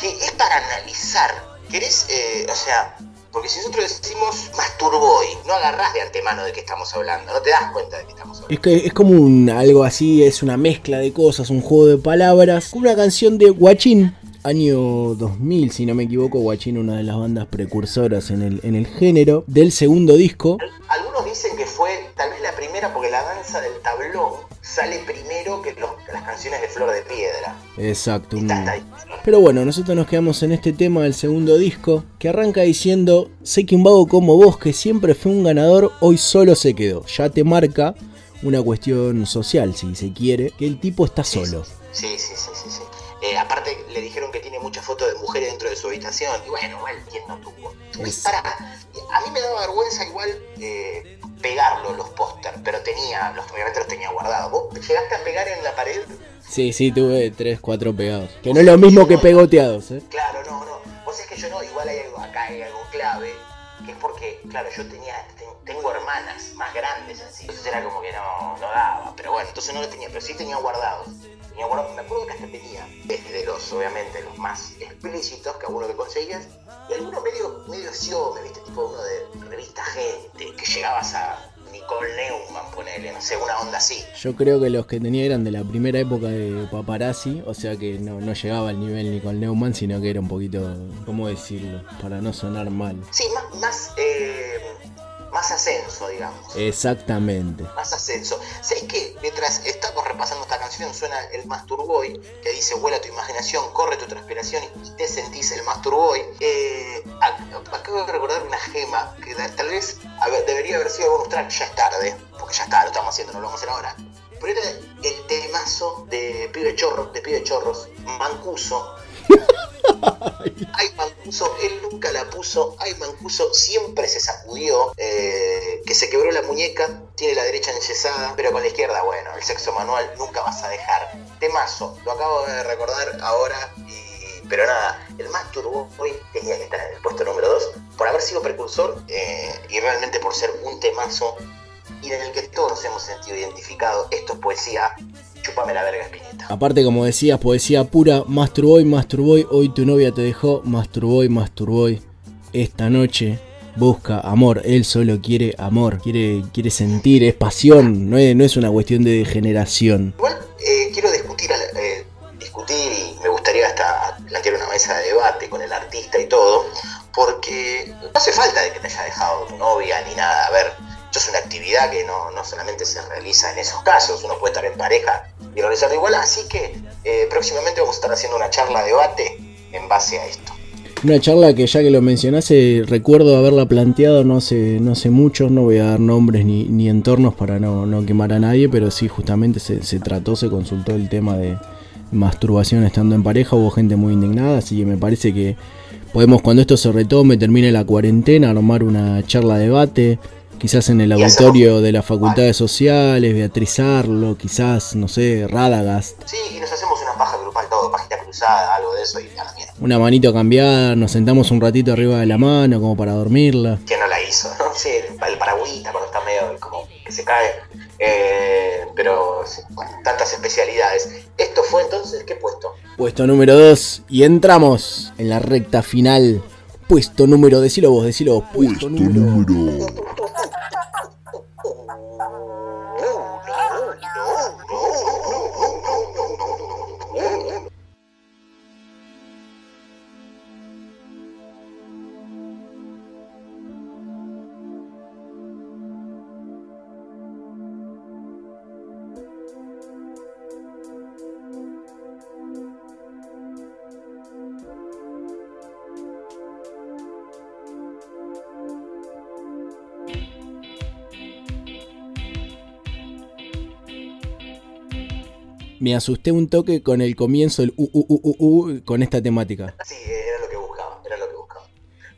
que es para analizar. ¿Querés, eh, o sea, porque si nosotros decimos Masturboy, no agarrás de antemano de qué estamos hablando, no te das cuenta de qué estamos hablando. Es, que, es como un, algo así, es una mezcla de cosas, un juego de palabras. Una canción de Guachín, año 2000, si no me equivoco, Guachín, una de las bandas precursoras en el, en el género, del segundo disco. Algunos dicen que fue tal vez la primera porque la danza del tablón sale primero que las canciones de Flor de Piedra. Exacto. Pero bueno, nosotros nos quedamos en este tema del segundo disco, que arranca diciendo, sé que un vago como vos, que siempre fue un ganador, hoy solo se quedó. Ya te marca una cuestión social, si se quiere, que el tipo está solo. Sí, sí, sí, sí. sí. Eh, aparte le dijeron que tiene muchas fotos de mujeres dentro de su habitación. Y bueno, igual, ¿quién no tuvo? Para, a mí me daba vergüenza igual eh, pegarlo los póster, pero tenía, los, obviamente los tenía guardados. ¿Vos llegaste a pegar en la pared? Sí, sí, tuve 3, 4 pegados. Que no es lo mismo que pegoteados, ¿eh? Claro, no, no. Vos sabés que yo no, igual hay algo, acá hay algo clave, que es porque, claro, yo tenía, tengo hermanas más grandes así. Entonces era como que no, no daba. Pero bueno, entonces no lo tenía, pero sí tenía guardados me acuerdo que hasta tenía, desde los, obviamente, los más explícitos que alguno que conseguías, y algunos medio, medio me viste, tipo uno de revista Gente, que llegabas a Nicole Neumann, ponele, no sé, una onda así. Yo creo que los que tenía eran de la primera época de paparazzi, o sea que no, no llegaba al nivel Nicole Neumann, sino que era un poquito, ¿cómo decirlo? Para no sonar mal. Sí, más, más, eh, más ascenso, digamos. Exactamente. Más ascenso. ¿Sabéis que mientras estamos repasando esta canción suena el Masturboy, que dice vuela tu imaginación, corre tu transpiración y te sentís el Masturboy? Eh, ac- acabo de recordar una gema que tal vez a ver, debería haber sido bonus track, ya es tarde, porque ya está, lo estamos haciendo, no lo vamos a hacer ahora. Pero era el temazo de Pibe Chorro, de Pibe Chorros, Mancuso. Ay, Mancuso, él nunca la puso. Ay, Mancuso siempre se sacudió. eh, que se quebró la muñeca, tiene la derecha enyesada, pero con la izquierda, bueno, el sexo manual nunca vas a dejar. Temazo, lo acabo de recordar ahora. Pero nada, el más turbo hoy tenía que estar en el puesto número 2 por haber sido precursor eh, y realmente por ser un temazo y en el que todos nos hemos sentido identificados. Esto es poesía. La verga. Aparte, como decías, poesía pura, Masturboy, Masturboy, hoy tu novia te dejó, Masturboy, Masturboy, esta noche busca amor, él solo quiere amor, quiere, quiere sentir, es pasión, no es, no es una cuestión de degeneración. Eh, quiero discutir, eh, discutir y me gustaría hasta plantear una mesa de debate con el artista y todo, porque no hace falta de que te haya dejado tu novia ni nada. A ver, esto es una actividad que no, no solamente se realiza en esos casos, uno puede estar en pareja y realizarlo igual, así que eh, próximamente vamos a estar haciendo una charla debate en base a esto. Una charla que ya que lo mencionaste, recuerdo haberla planteado no hace, no hace mucho, no voy a dar nombres ni, ni entornos para no, no quemar a nadie, pero sí, justamente se, se trató, se consultó el tema de masturbación estando en pareja, hubo gente muy indignada, así que me parece que podemos cuando esto se retome, termine la cuarentena, armar una charla debate, quizás en el hacemos- auditorio de las facultades sociales, Beatriz Arlo, quizás, no sé, Radagast. Sí, y nos hacemos una paja grupal todo, pajita cruzada, algo de eso y a la mierda. Una manito cambiada, nos sentamos un ratito arriba de la mano como para dormirla. ¿Quién no la hizo? ¿no? Sí, el, el paragüita cuando está medio como que se cae. Eh, pero sí, bueno, tantas especialidades. Esto fue entonces, ¿qué puesto? Puesto número 2 y entramos en la recta final. Puesto número, decilo vos, decilo vos. Puesto, número. (laughs) Me asusté un toque con el comienzo del u, u, u, con esta temática. Sí, era lo que buscaba, era lo que buscaba.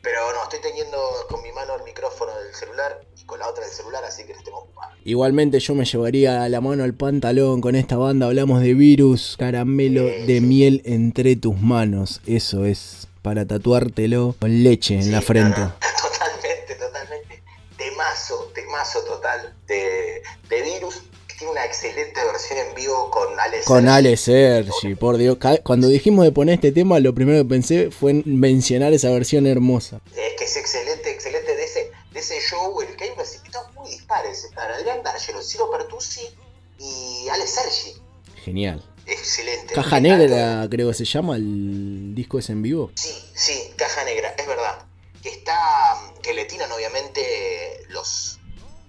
Pero no, estoy teniendo con mi mano el micrófono del celular y con la otra del celular, así que no estemos ocupados. Igualmente yo me llevaría la mano al pantalón con esta banda. Hablamos de virus, caramelo de miel entre tus manos. Eso es para tatuártelo con leche en la frente. (laughs) Totalmente, totalmente. Temazo, temazo total de, de Virus, una excelente versión en vivo con Alex. Con Ale Sergi, por Dios. Cuando dijimos de poner este tema, lo primero que pensé fue en mencionar esa versión hermosa. Es que es excelente, excelente de ese, de ese show, el que hay unos invitados muy dispares. Están Adrián D'Argelo, Ciro Pertusi y Alex Sergi. Genial. Excelente. Caja Negra, creo que se llama el disco ese en vivo. Sí, sí, Caja Negra, es verdad. Que está, que le tiran obviamente los,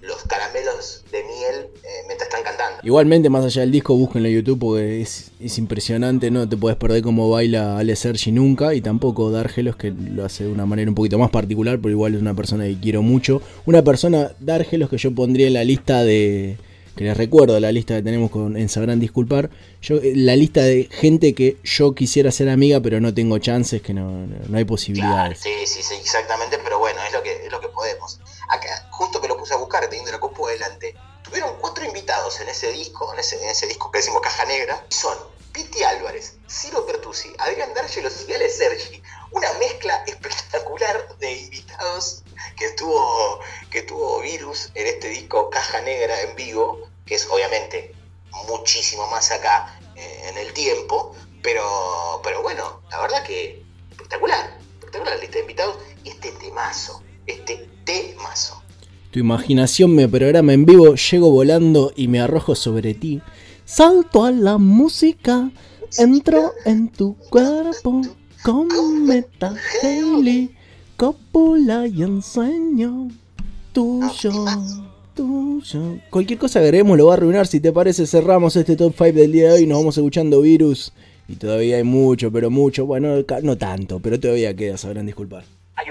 los caramelos de miel eh, mientras están cantando. Igualmente, más allá del disco, búsquenlo en YouTube porque es, es impresionante. No te puedes perder cómo baila Ale Sergi nunca. Y tampoco Dargelos, que lo hace de una manera un poquito más particular, pero igual es una persona que quiero mucho. Una persona, Dargelos, que yo pondría en la lista de. Que les recuerdo la lista que tenemos con, en Sabrán Disculpar. Yo, eh, la lista de gente que yo quisiera ser amiga, pero no tengo chances, que no, no, hay posibilidades. Sí, sí, sí, exactamente, pero bueno, es lo que, es lo que podemos. Acá, justo que lo puse a buscar, teniendo la compu delante, tuvieron cuatro invitados en ese disco, en ese, en ese disco que decimos Caja Negra, y son Piti Álvarez, Ciro Pertusi, Adrián D'Argelos y Ale Sergi. Una mezcla espectacular de invitados que tuvo, que tuvo Virus en este disco Caja Negra en vivo, que es obviamente muchísimo más acá eh, en el tiempo, pero, pero bueno, la verdad que espectacular, espectacular la lista de invitados y este temazo, este temazo. Tu imaginación me programa en vivo, llego volando y me arrojo sobre ti. Salto a la música, entro en tu cuerpo, cometa Haley, cópula y ensueño. Tuyo. Tuyo. Cualquier cosa que agreguemos lo va a arruinar. Si te parece, cerramos este top 5 del día de hoy. Nos vamos escuchando Virus. Y todavía hay mucho, pero mucho. Bueno, no tanto, pero todavía queda, sabrán disculpar. Hay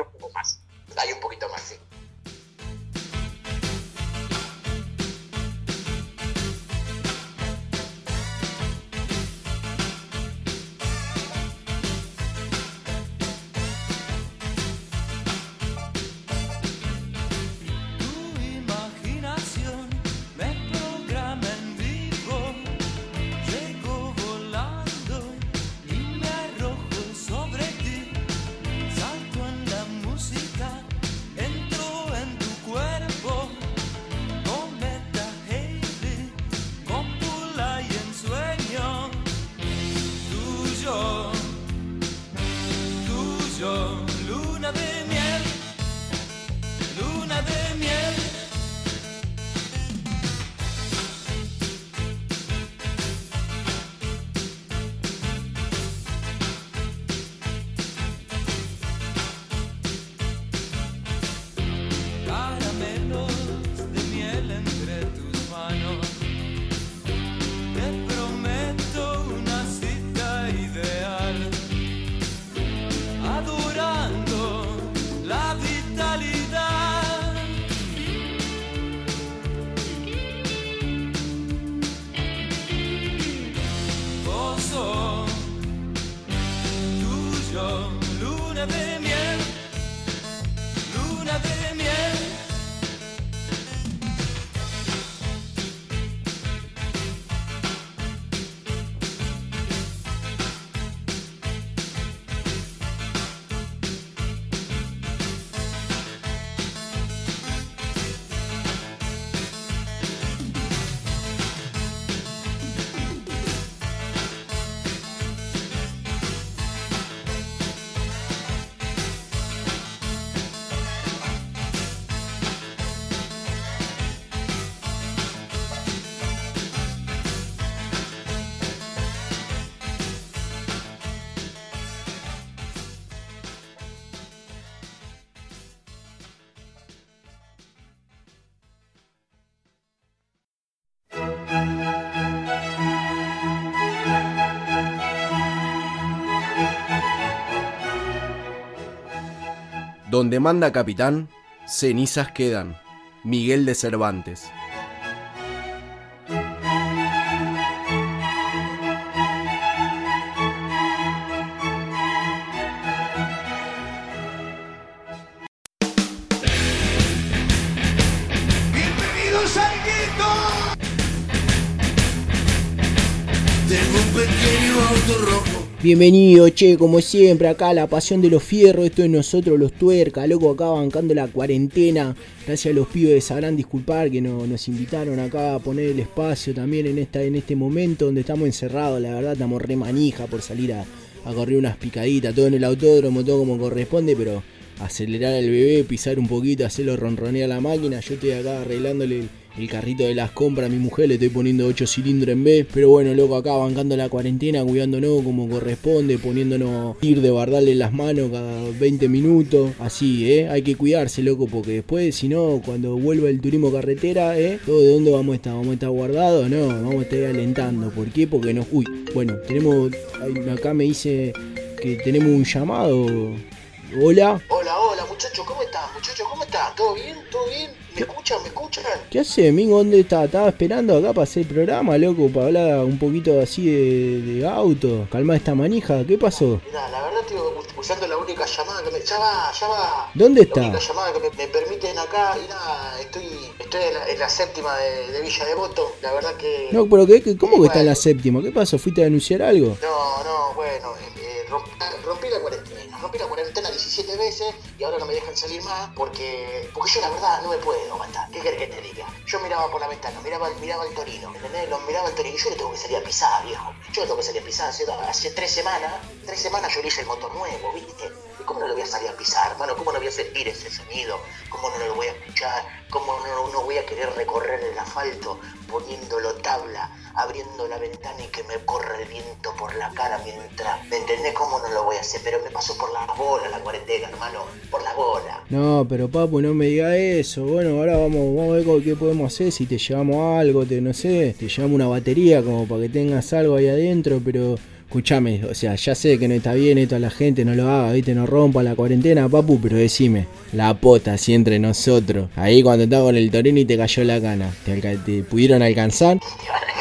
Donde manda capitán, cenizas quedan. Miguel de Cervantes. Bienvenido, che, como siempre, acá la pasión de los fierros, esto es nosotros los tuercas, loco, acá bancando la cuarentena. Gracias a los pibes sabrán disculpar que no- nos invitaron acá a poner el espacio también en, esta, en este momento donde estamos encerrados, la verdad estamos re manija por salir a, a correr unas picaditas, todo en el autódromo, todo como corresponde, pero acelerar al bebé, pisar un poquito, hacerlo ronronear la máquina, yo estoy acá arreglándole el, el carrito de las compras a mi mujer, le estoy poniendo 8 cilindros en B, pero bueno, loco, acá bancando la cuarentena, cuidándonos como corresponde, poniéndonos ir de bardarle las manos cada 20 minutos, así, ¿eh? Hay que cuidarse, loco, porque después, si no, cuando vuelva el turismo carretera, ¿eh? ¿Todo de dónde vamos a estar? ¿Vamos a estar guardados? No, vamos a estar alentando. ¿Por qué? Porque nos... Uy, bueno, tenemos... Acá me dice que tenemos un llamado. Hola. Hola, hola, muchachos, ¿cómo están? Muchachos, ¿cómo están? ¿Todo bien? ¿Todo bien? ¿Me escuchan? ¿Me escuchan? ¿Qué hace, Mingo? ¿Dónde está? Estaba esperando acá para hacer el programa, loco, para hablar un poquito así de, de auto. Calma esta manija, ¿qué pasó? Mirá, la verdad estoy usando la única llamada que me... Ya va, ya va. ¿Dónde La está? única llamada que me, me permiten acá y nada, estoy, estoy en, la, en la séptima de, de Villa Devoto. La verdad que... No, pero ¿qué, qué- ¿cómo que está en la séptima? ¿Qué pasó? ¿Fuiste a denunciar algo? No, no, bueno, eh, romp- rompí la cuarentena, rompí la cuarentena 17 veces y ahora no me dejan salir más porque porque yo la verdad no me puedo aguantar. ¿Qué querés que te diga? Yo miraba por la ventana, miraba, miraba el Torino, ¿entendés? Lo miraba el Torino y yo le tengo que salir a pisar, viejo. Yo le tengo que salir a pisar hace, hace tres semanas, tres semanas yo hice el motor nuevo, ¿viste? ¿Y cómo no lo voy a salir a pisar, hermano? ¿Cómo no voy a sentir ese sonido? ¿Cómo no lo voy a escuchar? ¿Cómo no, no voy a querer recorrer el asfalto poniéndolo tabla abriendo la ventana y que me corra el viento por la cara mientras. ¿Me entendés cómo no lo voy a hacer? Pero me paso por las bolas la cuarentena, hermano. Por las bolas. No, pero papu, no me diga eso. Bueno, ahora vamos, vamos a ver qué podemos hacer. Si te llevamos algo, te no sé, te llevamos una batería como para que tengas algo ahí adentro, pero. Escúchame, o sea, ya sé que no está bien esto a la gente, no lo haga, viste, no rompa la cuarentena, papu, pero decime, la pota así entre nosotros. Ahí cuando estaba con el torino y te cayó la cana, ¿te, alca- te pudieron alcanzar? (laughs)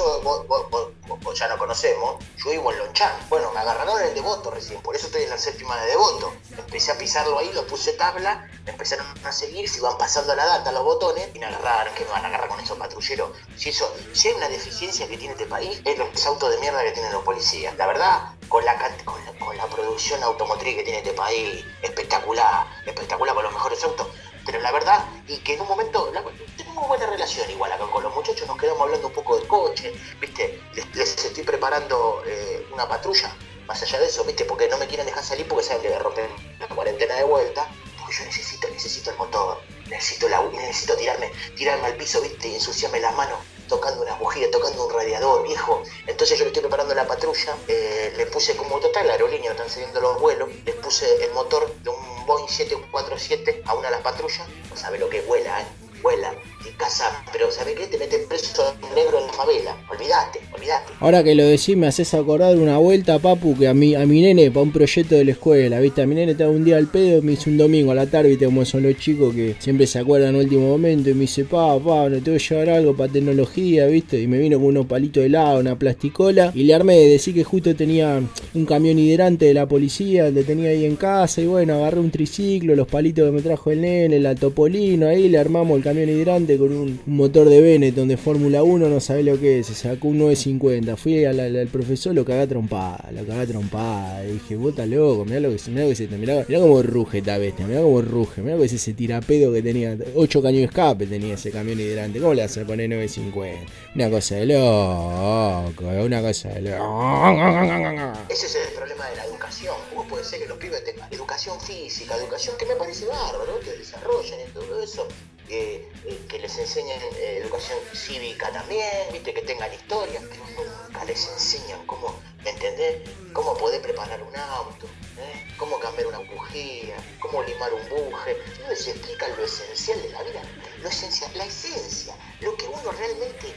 vos ya no conocemos, yo vivo en Lonchán. Bueno, me agarraron en el devoto recién, por eso estoy en la séptima de devoto. Empecé a pisarlo ahí, lo puse tabla, me empezaron a seguir, se iban pasando la data los botones y me agarraron, que me van a agarrar con esos patrulleros. Si eso, si hay una deficiencia que tiene este país, es los autos de mierda que tienen los policías. La verdad, con la, con la, con la producción automotriz que tiene este país, espectacular, espectacular con los mejores autos. Pero la verdad, y que en un momento la- tenemos buena relación igual acá con los muchachos, nos quedamos hablando un poco del coche, ¿viste? Les, estoy preparando eh, una patrulla, más allá de eso, ¿viste? Porque no me quieren dejar salir porque saben que me rompen la cuarentena de vuelta, porque yo necesito, necesito el motor, necesito la necesito tirarme, tirarme al piso, ¿viste? Y ensuciarme las manos tocando una bujía, tocando un radiador, viejo. Entonces yo le estoy preparando la patrulla, eh, le puse como total la aerolínea, están los vuelos, les puse el motor de un Boeing 747 a una de las patrullas, no sabe lo que vuela, ¿eh? Vuela, y casa, pero ¿sabe qué? Te meten preso negro en la favela, olvídate, olvídate. Ahora que lo decís, me haces acordar una vuelta, papu, que a mi, a mi nene, para un proyecto de la escuela, ¿viste? A mi nene estaba un día al pedo, me hizo un domingo a la tarde, ¿viste? Como son los chicos que siempre se acuerdan en último momento, y me dice, pa, pa, no tengo que llevar algo para tecnología, ¿viste? Y me vino con unos palitos de helado, una plasticola, y le armé de decir que justo tenía un camión hidrante de la policía, le tenía ahí en casa, y bueno, agarré un triciclo, los palitos que me trajo el nene, la topolino, ahí le armamos el camión hidrante con un, motor de Benetton de Fórmula 1, no sabe lo que es, se sacó un 950, fui al, profesor, lo cagá trompada, lo cagá trompada, y dije, vos loco, mirá lo que mirá lo que se mirá, mirá cómo ruge esta bestia, mirá cómo ruge, mirá que es ese tirapedo que tenía, 8 caños de escape tenía ese camión hidrante, ¿cómo le vas a poner 950? Una cosa de loco, una cosa de loco. Ese es el problema de la educación. ¿Cómo puede ser que los pibes tengan educación física, educación que me parece bárbaro, que desarrollen y todo eso? Eh, que les enseñen eh, educación cívica también, viste, que tengan historia, pero nunca les enseñan cómo, ¿me entendés? Cómo poder preparar un auto, ¿eh? cómo cambiar una bujía, cómo limar un buje. No les explican lo esencial de la vida, lo esencial, la esencia, lo que uno realmente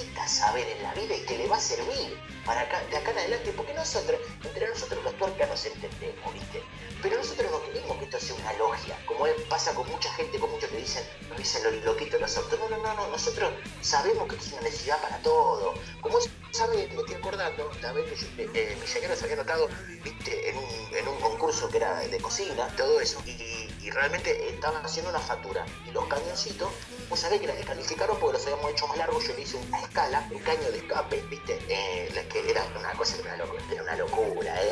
necesita saber en la vida y que le va a servir para de acá en adelante, porque nosotros, entre nosotros los tuercas nos entendemos, ¿viste? Pero nosotros no queremos que esto sea una logia, como pasa con mucha gente, con muchos que dicen, nos dicen los loquitos los autos. No, no, no, no, nosotros sabemos que es una necesidad para todo. Como es, ¿sabe? Me estoy acordando, la vez que yo, eh, eh, mi señora se había notado, viste, en un, en un concurso que era de cocina, todo eso, y, y realmente estaban haciendo una factura. Y los cañoncitos, vos sabés que la descalificaron porque los habíamos hecho más largos, yo le hice una escala, un caño de escape, viste, eh, que era una cosa, era una locura, era una locura, eh,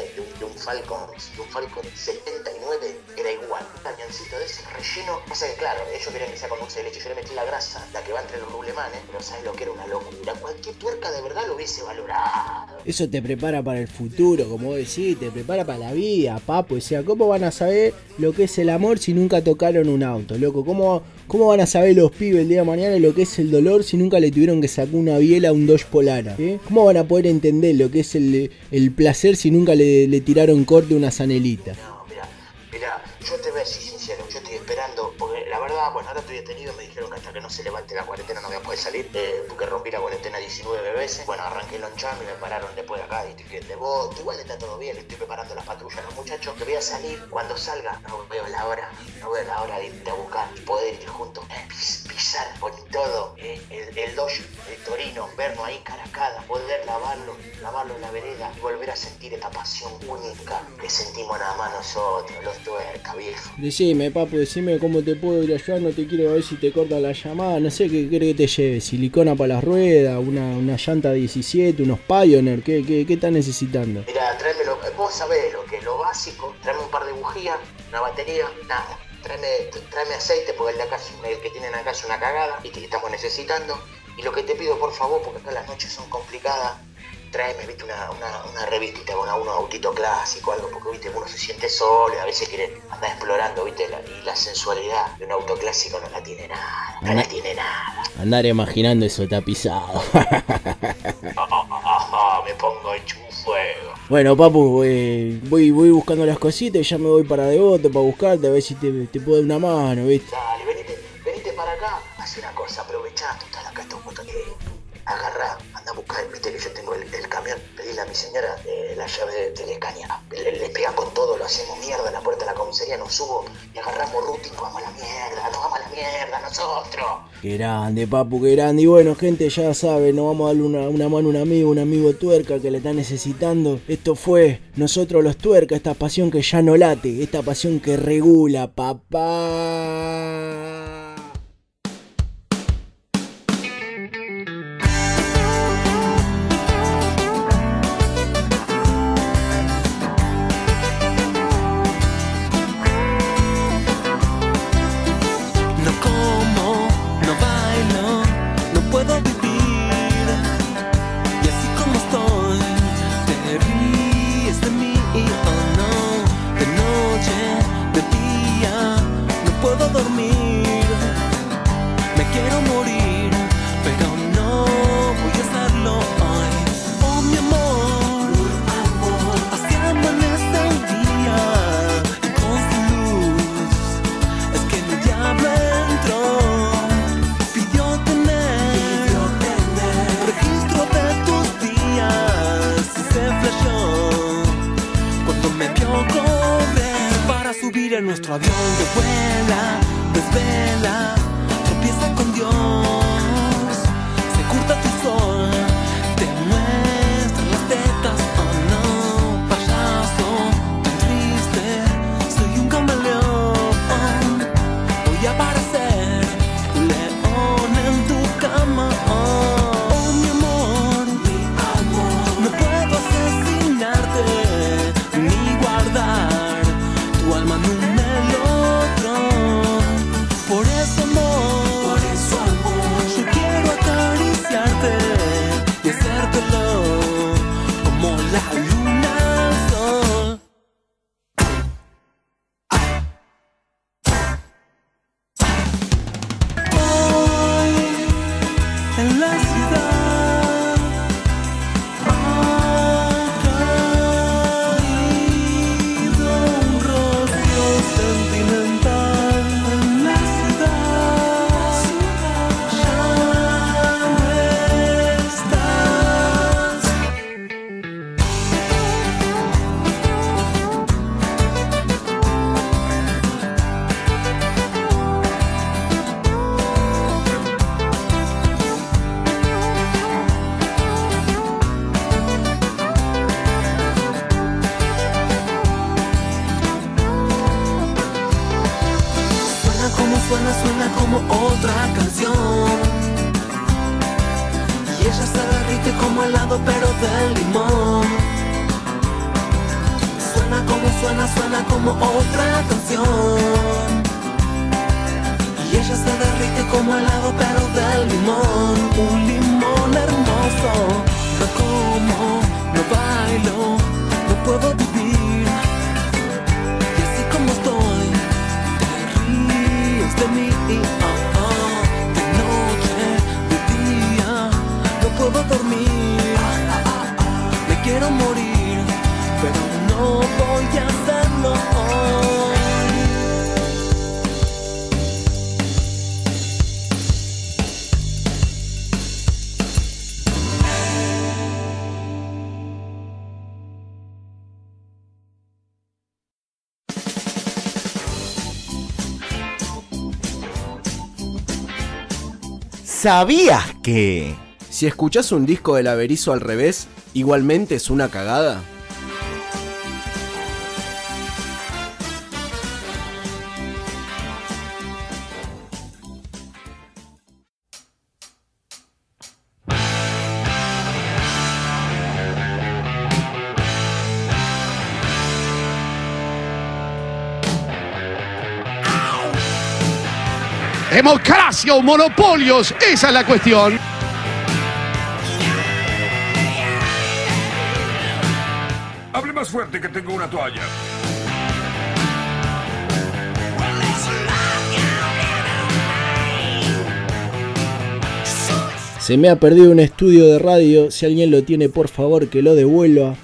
Falcon, un Falcon 79 era igual, un cañoncito de ese relleno, pasa que claro, ellos querían que sea con dulce de leche, yo le metí la grasa, la que va entre los rublemanes, pero sabes lo que era una locura, cualquier tuerca de verdad lo hubiese valorado. Eso te prepara para el futuro, como vos decís, te prepara para la vida, papo. O sea, ¿cómo van a saber lo que es el amor si nunca tocaron un auto, loco? ¿Cómo, cómo van a saber los pibes el día de mañana lo que es el dolor si nunca le tuvieron que sacar una biela a un Dodge Polara? ¿eh? ¿Cómo van a poder entender lo que es el, el placer si nunca le tiraron corte a una zanelita? Verdad, bueno, ahora estoy detenido, me dijeron que hasta que no se levante la cuarentena no voy a poder salir, eh, porque rompí la cuarentena 19 veces. Bueno, arranqué el y me pararon después de acá, que de vos, igual está todo bien, le estoy preparando las patrullas a los muchachos, que voy a salir cuando salga, no veo la hora, no veo la hora de irte a buscar y poder ir juntos, pis- pisar con todo, eh, el, el el Torino, vernos ahí cara a cara, poder lavarlo, lavarlo en la vereda y volver a sentir esta pasión única que sentimos nada más nosotros, los tuercas, viejo. Decime, papu, decime cómo te puedo ir a no te quiero ver si te corta la llamada, no sé qué querés que te lleve, silicona para las ruedas, una, una llanta 17, unos Pioneer, ¿qué, qué, qué estás necesitando? Mira, tráemelo, vos sabés lo que lo básico, tráeme un par de bujías, una batería, nada. Tráeme, tráeme aceite porque el, de acá, el que tienen acá es una cagada y que estamos necesitando. Y lo que te pido por favor, porque acá las noches son complicadas, tráeme, viste, una, una, una revistita con algún autito clásico, algo, porque, viste, uno se siente solo y a veces quiere andar explorando, viste, la- y la sensualidad de un auto clásico no la tiene nada, no la tiene nada. Andar imaginando eso tapizado. Ajá, (laughs) me pongo hecho un fuego. bueno, papu, eh, voy, voy buscando las cositas y ya me voy para Devoto para buscarte a ver si te, te puedo dar una mano, ¿viste? Dale, venite, venite para acá, haz una cosa, aprovechá, total, acá está un montón de... Agarrá, anda a buscar, viste que yo tengo el, el camión, pedile a mi señora eh, la llave de, la escaña. Le, le con todo, lo hacemos mierda, la puerta de la comisaría, nos subo y agarramos ruta y nos vamos a la mierda, nos vamos a la mierda nosotros. Qué grande, papu, qué grande. Y bueno, gente, ya saben, nos vamos a darle una, una mano a un amigo, un amigo tuerca que le está necesitando. Esto fue nosotros los tuercas, esta pasión que ya no late, esta pasión que regula, papá. ¿Sabías que? Si escuchás un disco del Averizo al revés, igualmente es una cagada. Democracia o monopolios, esa es la cuestión. más fuerte que tengo una toalla. Se me ha perdido un estudio de radio, si alguien lo tiene por favor que lo devuelva.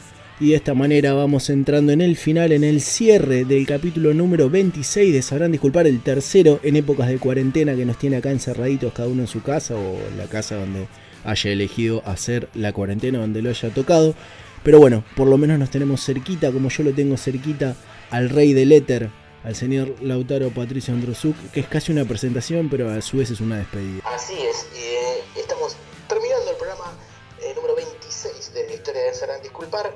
Y de esta manera vamos entrando en el final, en el cierre del capítulo número 26 de Sabrán Disculpar, el tercero en épocas de cuarentena que nos tiene acá encerraditos cada uno en su casa o en la casa donde haya elegido hacer la cuarentena, donde lo haya tocado. Pero bueno, por lo menos nos tenemos cerquita, como yo lo tengo cerquita, al rey del éter, al señor Lautaro Patricio Androsuk, que es casi una presentación, pero a su vez es una despedida. Así es, eh, estamos terminando el programa eh, número 26 de la historia de Sabrán Disculpar.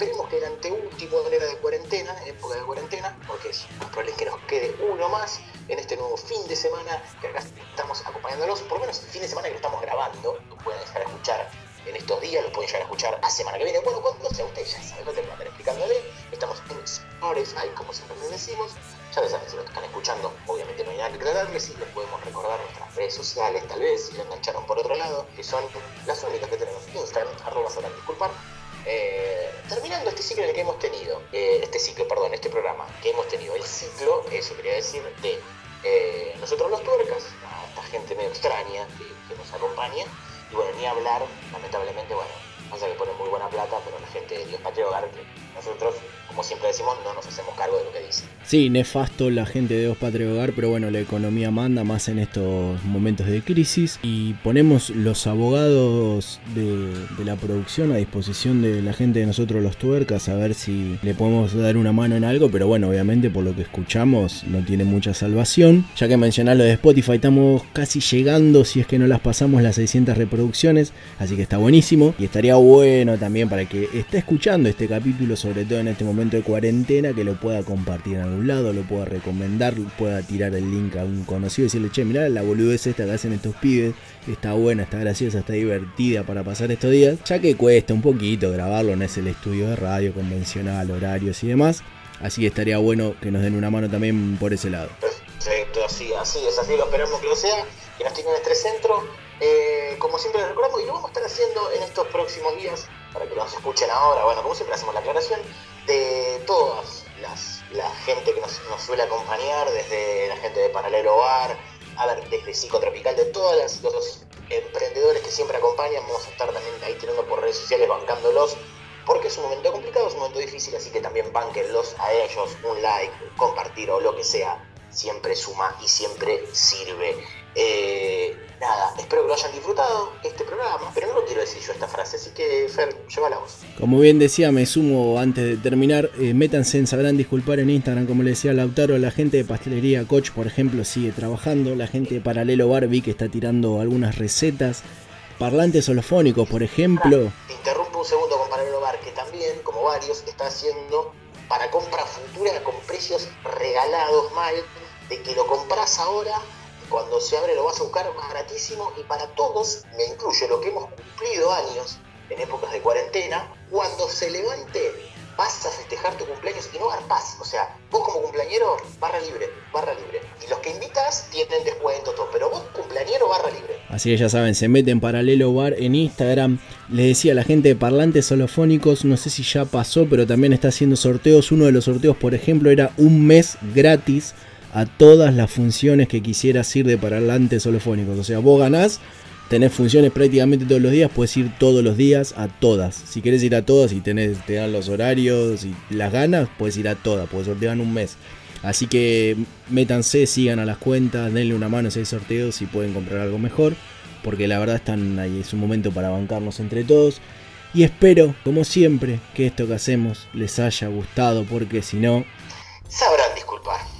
Esperemos que el anteúltimo era de cuarentena, época de cuarentena, porque es más probable que nos quede uno más en este nuevo fin de semana que acá estamos acompañándolos, por lo menos el fin de semana que lo estamos grabando, lo pueden dejar escuchar en estos días, lo pueden llegar a escuchar la semana que viene. Bueno, cuando sea usted ya sabe, no te voy a estar explicándole. Estamos en Spotify, como siempre les decimos. Ya saben, si lo están escuchando, obviamente no hay nada que aclararles, sí les podemos recordar nuestras redes sociales, tal vez, si lo engancharon por otro lado, que son las únicas que tenemos. Instagram, arroba disculpar. Eh, terminando este ciclo que hemos tenido, eh, este ciclo, perdón, este programa que hemos tenido, el ciclo, eso quería decir, de eh, nosotros los tuercas, a esta gente medio extraña que, nos acompaña, y bueno, ni hablar, lamentablemente, bueno, pasa que pone muy buena plata, pero la gente de Dios Patrio Hogar, que nosotros, como siempre decimos, no nos hacemos cargo de lo que dice. Sí, nefasto la gente de Dios Patrio Hogar, pero bueno, la economía manda más en estos momentos de crisis y ponemos los abogados de, la producción a disposición de la gente de nosotros los tuercas a ver si le podemos dar una mano en algo, pero bueno, obviamente por lo que escuchamos no tiene mucha salvación. Ya que mencionar lo de Spotify, estamos casi llegando, si es que no las pasamos, las 600 reproducciones, así que está buenísimo y estaría bueno también para que esté escuchando este capítulo, sobre todo en este momento de cuarentena, que lo pueda compartir en algún lado, lo pueda recomendar, pueda tirar el link a un conocido y decirle, che, mirá la boludez esta que hacen estos pibes, está buena, está graciosa, está divertida para pasar estos días, ya que cuesta un poquito grabarlo, no es el estudio de radio convencional, horarios y demás, así que estaría bueno que nos den una mano también por ese lado. Perfecto, así, así es, así lo esperamos que lo sea, que nos tengan este centro. Eh, como siempre les recordamos, y lo vamos a estar haciendo en estos próximos días, para que nos escuchen ahora, bueno, como siempre hacemos la aclaración, de todas las, la gente que nos, suele acompañar, desde la gente de Paralelo Bar, a ver, desde Psicotropical, de todos los emprendedores que siempre acompañan, vamos a estar también ahí tirando por redes sociales, bancándolos, porque es un momento complicado, es un momento difícil, así que también banquenlos a ellos, un like, compartir o lo que sea, siempre suma y siempre sirve. Eh, nada, espero que lo hayan disfrutado este programa, pero no lo quiero decir yo esta frase, así que Fer, lleva la voz. Como bien decía, me sumo antes de terminar. eh, métanse en Sabrán Disculpar en Instagram, como le decía Lautaro. La gente de Pastelería Coach, por ejemplo, sigue trabajando. La gente de Paralelo Bar vi que está tirando algunas recetas. Parlantes holofónicos, por ejemplo. Te interrumpo un segundo con Paralelo Bar, que también, como varios, está haciendo para compra futura con precios regalados mal, de que lo compras ahora cuando se abre lo vas a buscar más baratísimo y para todos, me incluye lo que hemos cumplido años en épocas de cuarentena, cuando se levante vas a festejar tu cumpleaños y no garpás, o sea, vos como cumpleañero, barra libre, barra libre. Y los que invitas tienen descuento, todo, pero vos cumpleañero, barra libre. Así que ya saben, se meten Paralelo Bar en Instagram. Les decía a la gente de Parlantes Holofónicos, no sé si ya pasó, pero también está haciendo sorteos. Uno de los sorteos, por ejemplo, era un mes gratis a todas las funciones que quisieras ir de parlantes holofónicos. O sea, vos ganás, tenés funciones prácticamente todos los días, puedes ir todos los días a todas. Si querés ir a todas y tenés, te dan los horarios y las ganas, puedes ir a todas, porque sortean un mes. Así que métanse, sigan a las cuentas, denle una mano a ese sorteo si pueden comprar algo mejor. Porque la verdad están ahí, es un momento para bancarnos entre todos. Y espero, como siempre, que esto que hacemos les haya gustado, porque si no, Sabrán disculpar.